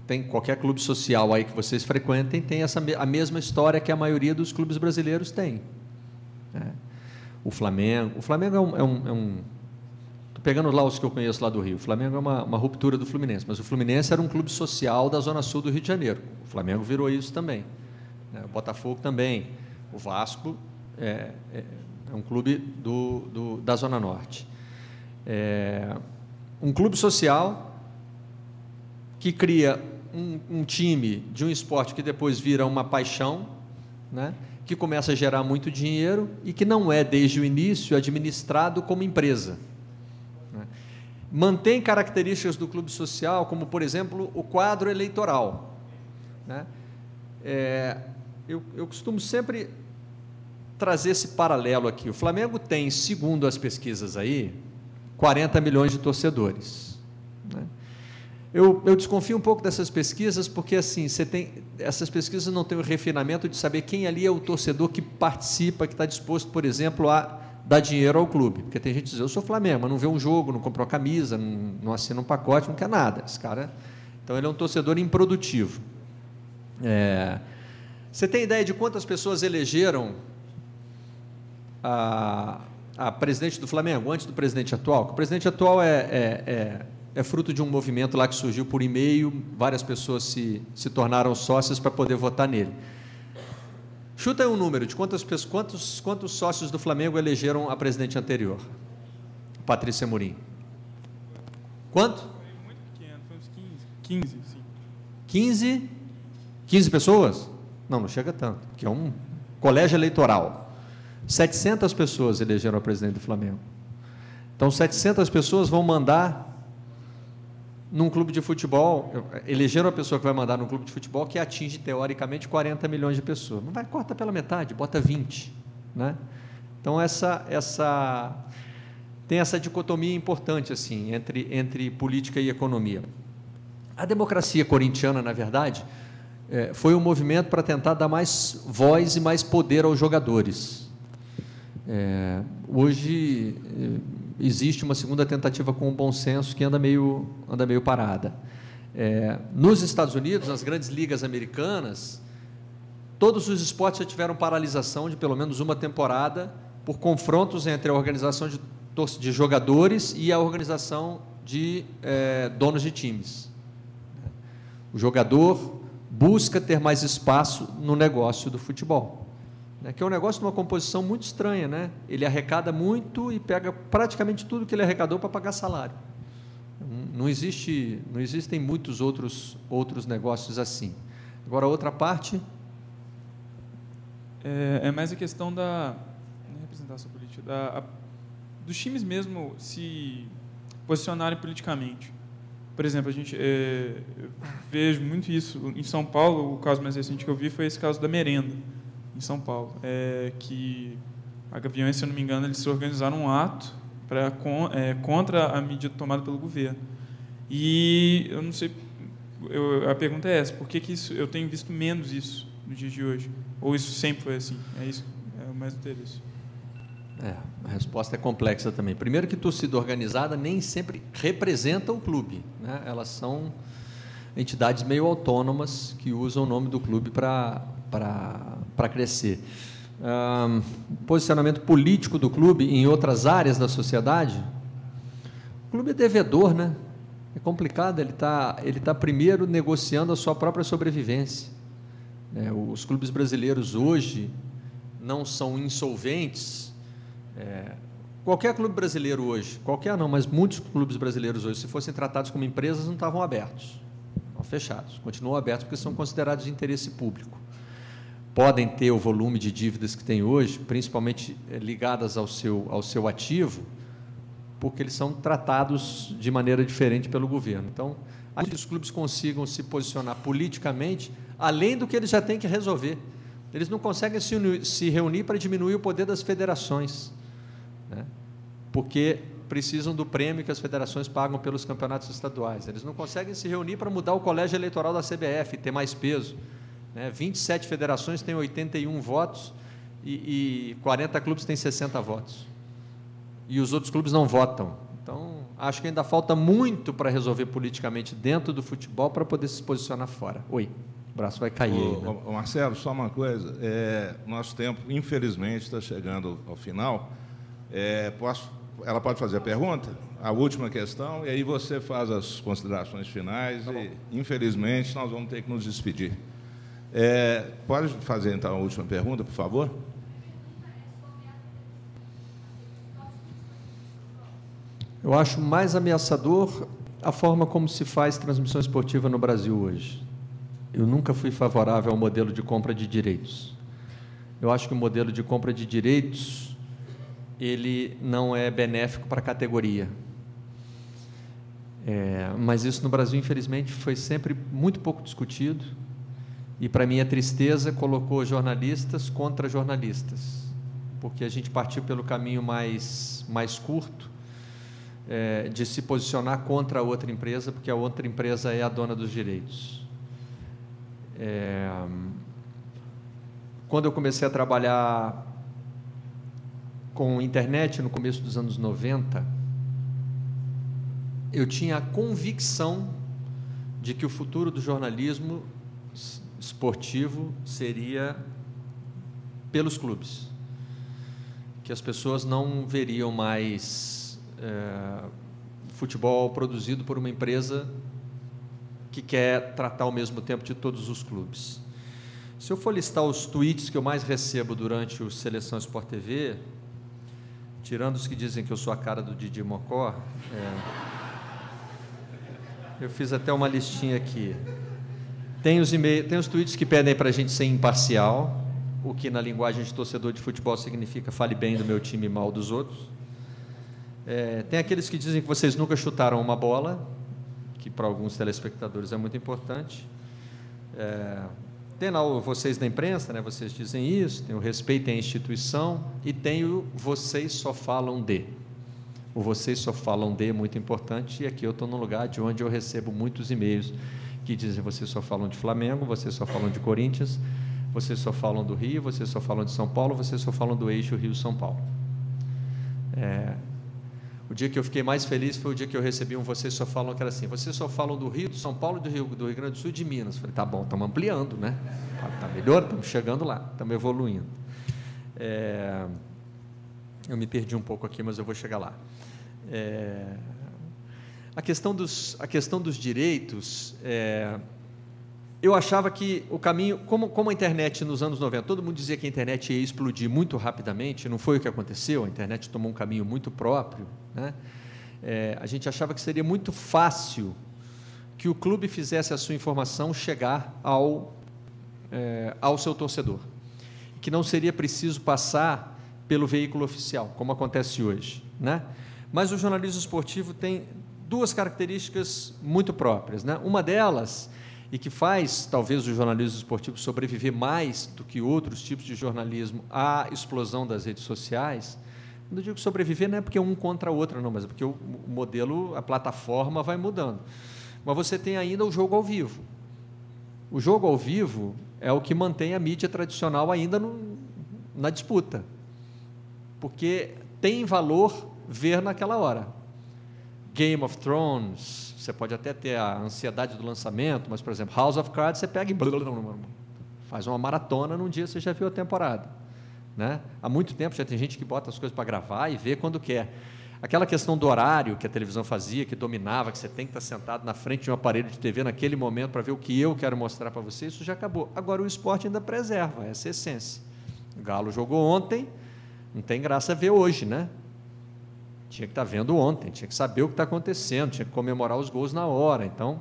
Tem qualquer clube social aí que vocês frequentem, tem essa, a mesma história que a maioria dos clubes brasileiros tem. É. O Flamengo. O Flamengo é um. É um, é um pegando lá os que eu conheço lá do Rio. O Flamengo é uma, uma ruptura do Fluminense, mas o Fluminense era um clube social da Zona Sul do Rio de Janeiro. O Flamengo virou isso também. Né? O Botafogo também. O Vasco é, é, é um clube do, do, da Zona Norte. É, um clube social que cria um, um, time de um esporte que depois vira uma paixão, né? Que começa a gerar muito dinheiro e que não é, desde o início, administrado como empresa. Né? Mantém características do clube social, como, por exemplo, o quadro eleitoral. Né? É, eu, eu costumo sempre trazer esse paralelo aqui. O Flamengo tem, segundo as pesquisas aí, 40 milhões de torcedores. Eu, eu, desconfio um pouco dessas pesquisas, porque assim, você tem, essas pesquisas não têm o refinamento de saber quem ali é o torcedor que participa, que está disposto, por exemplo, a dar dinheiro ao clube. Porque tem gente que diz, eu sou Flamengo, mas não vê um jogo, não comprou camisa, não, não assina um pacote, não quer nada. Esse cara. Então ele é um torcedor improdutivo. É, você tem ideia de quantas pessoas elegeram a, a presidente do Flamengo antes do presidente atual? O presidente atual é, é, é, é fruto de um movimento lá que surgiu por e-mail, várias pessoas se, se tornaram sócias para poder votar nele. Chuta aí um número de quantas, quantos, quantos sócios do Flamengo elegeram a presidente anterior? Patrícia Murim. Quanto? Foi muito pequeno, foi uns 15. 15, sim. 15? 15 pessoas? Não, não chega tanto, que é um colégio eleitoral. 700 pessoas elegeram a presidente do Flamengo. Então, 700 pessoas vão mandar num clube de futebol, elegeram a pessoa que vai mandar num clube de futebol que atinge, teoricamente, 40 milhões de pessoas. Não vai, corta pela metade, bota 20. Né? Então essa essa tem essa dicotomia importante assim entre entre política e economia. A democracia corintiana, na verdade, é, foi um movimento para tentar dar mais voz e mais poder aos jogadores. É, hoje é, existe uma segunda tentativa com o bom senso que anda meio, anda meio parada. É, nos Estados Unidos, nas grandes ligas americanas, todos os esportes já tiveram paralisação de pelo menos uma temporada por confrontos entre a organização de, de jogadores e a organização de é, donos de times. O jogador busca ter mais espaço no negócio do futebol, né? que é um negócio de uma composição muito estranha. Né? Ele arrecada muito e pega praticamente tudo que ele arrecadou para pagar salário. Não, existe, não existem muitos outros, outros negócios assim. Agora, outra parte. É, é mais a questão da representação política, da, a, dos times mesmo se posicionarem politicamente. Por exemplo, a gente é, vejo muito isso em São Paulo. O caso mais recente que eu vi foi esse caso da merenda em São Paulo, é, que a Gaviões, se eu não me engano, eles se organizaram um ato para é, contra a medida tomada pelo governo. E eu não sei, eu, a pergunta é essa: por que, que isso, eu tenho visto menos isso nos dias de hoje? Ou isso sempre foi assim? É isso, é o mais interesse. É, a resposta é complexa também. Primeiro que torcida organizada nem sempre representa o clube, né? Elas são entidades meio autônomas que usam o nome do clube para crescer. Um, posicionamento político do clube em outras áreas da sociedade. O clube é devedor, né? É complicado, ele está ele tá primeiro negociando a sua própria sobrevivência. É, os clubes brasileiros hoje não são insolventes, é, qualquer clube brasileiro hoje, qualquer não, mas muitos clubes brasileiros hoje, se fossem tratados como empresas, não estavam abertos, estavam fechados. Continuam abertos porque são considerados de interesse público. Podem ter o volume de dívidas que tem hoje, principalmente é, ligadas ao seu, ao seu ativo, porque eles são tratados de maneira diferente pelo governo. Então, que os clubes consigam se posicionar politicamente, além do que eles já têm que resolver. Eles não conseguem se, se reunir para diminuir o poder das federações né? porque precisam do prêmio que as federações pagam pelos campeonatos estaduais. Eles não conseguem se reunir para mudar o colégio eleitoral da CBF, ter mais peso. Né? 27 federações têm 81 votos e, e 40 clubes têm 60 votos. E os outros clubes não votam. Então, acho que ainda falta muito para resolver politicamente dentro do futebol para poder se posicionar fora. Oi. O braço vai cair. Ô, aí, né? Marcelo, só uma coisa. É, nosso tempo, infelizmente, está chegando ao final. É, posso, ela pode fazer a pergunta? A última questão, e aí você faz as considerações finais. Tá e, infelizmente, nós vamos ter que nos despedir. É, pode fazer, então, a última pergunta, por favor? Eu acho mais ameaçador a forma como se faz transmissão esportiva no Brasil hoje. Eu nunca fui favorável ao modelo de compra de direitos. Eu acho que o modelo de compra de direitos ele não é benéfico para a categoria. É, mas isso no Brasil, infelizmente, foi sempre muito pouco discutido e, para minha tristeza, colocou jornalistas contra jornalistas, porque a gente partiu pelo caminho mais, mais curto é, de se posicionar contra a outra empresa, porque a outra empresa é a dona dos direitos. É, quando eu comecei a trabalhar com internet no começo dos anos 90, eu tinha a convicção de que o futuro do jornalismo esportivo seria pelos clubes, que as pessoas não veriam mais é, futebol produzido por uma empresa que quer tratar ao mesmo tempo de todos os clubes. Se eu for listar os tweets que eu mais recebo durante o Seleção Sport TV, tirando os que dizem que eu sou a cara do Didi Mocó, é, eu fiz até uma listinha aqui. Tem os, tem os tweets que pedem para a gente ser imparcial, o que na linguagem de torcedor de futebol significa fale bem do meu time e mal dos outros. É, tem aqueles que dizem que vocês nunca chutaram uma bola, que para alguns telespectadores é muito importante. É, tem lá o vocês da imprensa, né? Vocês dizem isso, tem o respeito à instituição e tem o vocês só falam de. O vocês só falam de é muito importante e aqui eu estou num lugar de onde eu recebo muitos e-mails que dizem vocês só falam de Flamengo, vocês só falam de Corinthians, vocês só falam do Rio, vocês só falam de São Paulo, vocês só falam do eixo Rio-São Paulo. É, o dia que eu fiquei mais feliz foi o dia que eu recebi um Vocês Só Falam, que era assim, vocês só falam do Rio, do São Paulo, do Rio, do Rio Grande do Sul e de Minas. Falei, tá bom, estamos ampliando, né? Está melhor, estamos chegando lá, estamos evoluindo. É, eu me perdi um pouco aqui, mas eu vou chegar lá. É, a, questão dos, a questão dos direitos, é, eu achava que o caminho, como, como a internet nos anos 90, todo mundo dizia que a internet ia explodir muito rapidamente, não foi o que aconteceu, a internet tomou um caminho muito próprio. Né? É, a gente achava que seria muito fácil que o clube fizesse a sua informação chegar ao, é, ao seu torcedor, que não seria preciso passar pelo veículo oficial, como acontece hoje. Né? Mas o jornalismo esportivo tem duas características muito próprias. Né? Uma delas e que faz talvez o jornalismo esportivo sobreviver mais do que outros tipos de jornalismo à explosão das redes sociais. Quando eu digo sobreviver, não é porque um contra o outro, não, mas é porque o modelo, a plataforma vai mudando. Mas você tem ainda o jogo ao vivo. O jogo ao vivo é o que mantém a mídia tradicional ainda no, na disputa. Porque tem valor ver naquela hora. Game of Thrones, você pode até ter a ansiedade do lançamento, mas, por exemplo, House of Cards, você pega e faz uma maratona, num dia você já viu a temporada. Né? Há muito tempo já tem gente que bota as coisas para gravar e vê quando quer. Aquela questão do horário que a televisão fazia, que dominava, que você tem que estar sentado na frente de um aparelho de TV naquele momento para ver o que eu quero mostrar para você, isso já acabou. Agora o esporte ainda preserva essa essência. O Galo jogou ontem, não tem graça ver hoje, né? Tinha que estar vendo ontem, tinha que saber o que está acontecendo, tinha que comemorar os gols na hora. Então,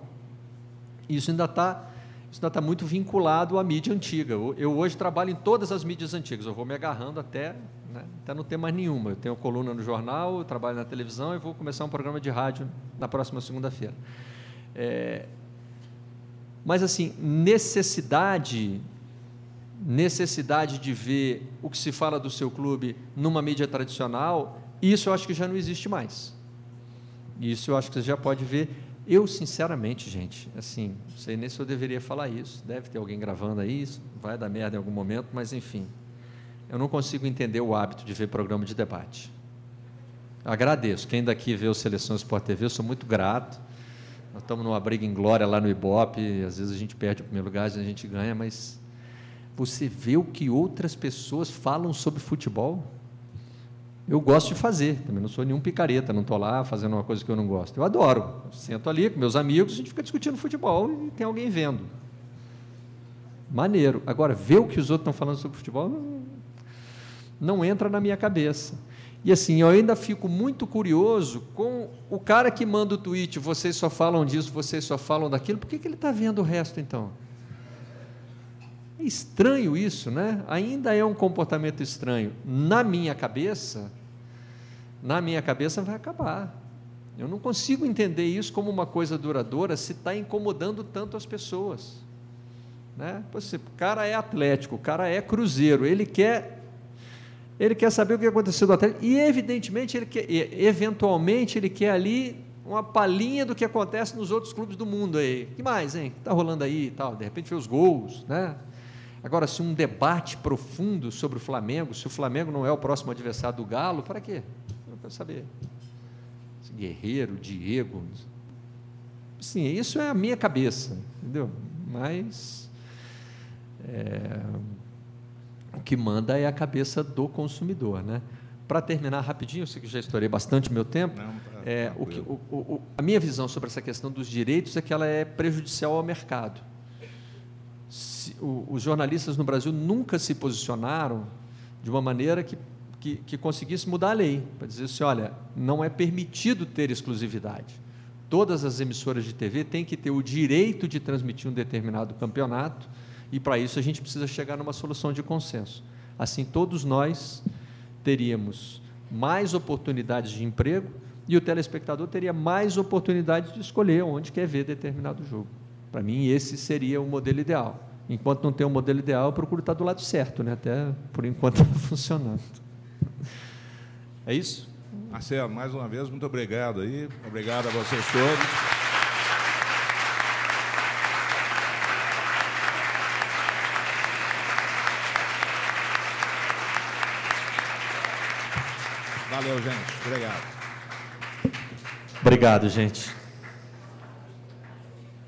isso ainda está isso ainda está muito vinculado à mídia antiga. Eu hoje trabalho em todas as mídias antigas, eu vou me agarrando até, né, até não ter mais nenhuma. Eu tenho coluna no jornal, trabalho na televisão e vou começar um programa de rádio na próxima segunda-feira. É, mas, assim, necessidade necessidade de ver o que se fala do seu clube numa mídia tradicional isso eu acho que já não existe mais. Isso eu acho que você já pode ver. Eu, sinceramente, gente, assim, não sei nem se eu deveria falar isso. Deve ter alguém gravando aí, isso vai dar merda em algum momento, mas enfim. Eu não consigo entender o hábito de ver programa de debate. Agradeço. Quem daqui vê o Seleção Sport TV, eu sou muito grato. Nós estamos numa briga em glória lá no Ibope, às vezes a gente perde o primeiro lugar, às vezes a gente ganha, mas você vê o que outras pessoas falam sobre futebol? Eu gosto de fazer, também não sou nenhum picareta, não estou lá fazendo uma coisa que eu não gosto. Eu adoro. Eu sento ali com meus amigos, a gente fica discutindo futebol e tem alguém vendo. Maneiro. Agora, ver o que os outros estão falando sobre futebol não, entra na minha cabeça. E assim, eu ainda fico muito curioso com o cara que manda o tweet, vocês só falam disso, vocês só falam daquilo, por que, que ele está vendo o resto então? É estranho isso, né? Ainda é um comportamento estranho. Na minha cabeça, na minha cabeça vai acabar. Eu não consigo entender isso como uma coisa duradoura se está incomodando tanto as pessoas. Né? Você, o cara é atlético, o cara é cruzeiro, ele quer ele quer saber o que aconteceu do Atlético e evidentemente ele quer, eventualmente ele quer ali uma palhinha do que acontece nos outros clubes do mundo aí. Que mais, hein? Está rolando aí e tal. De repente vê os gols, né? Agora, se um debate profundo sobre o Flamengo, se o Flamengo não é o próximo adversário do Galo, para quê? Eu quero saber. Guerreiro, Diego. Sim, isso é a minha cabeça, entendeu? Mas é, o que manda é a cabeça do consumidor, né? Para terminar rapidinho, eu sei que já estourei bastante meu tempo. Não, tá, é, o que, o, o, a minha visão sobre essa questão dos direitos é que ela é prejudicial ao mercado o, os jornalistas no Brasil nunca se posicionaram de uma maneira que, que, que conseguisse mudar a lei, para dizer assim, olha, não é permitido ter exclusividade. Todas as emissoras de TV têm que ter o direito de transmitir um determinado campeonato, e para isso a gente precisa chegar numa solução de consenso. Assim, todos nós teríamos mais oportunidades de emprego e o telespectador teria mais oportunidade de escolher onde quer ver determinado jogo. Para mim, esse seria o modelo ideal. Enquanto não tem um modelo ideal, eu procuro estar do lado certo, né? até por enquanto está funcionando. É isso? Marcelo, mais uma vez, muito obrigado aí. Obrigado a vocês todos. Valeu, gente. Obrigado. Obrigado, gente.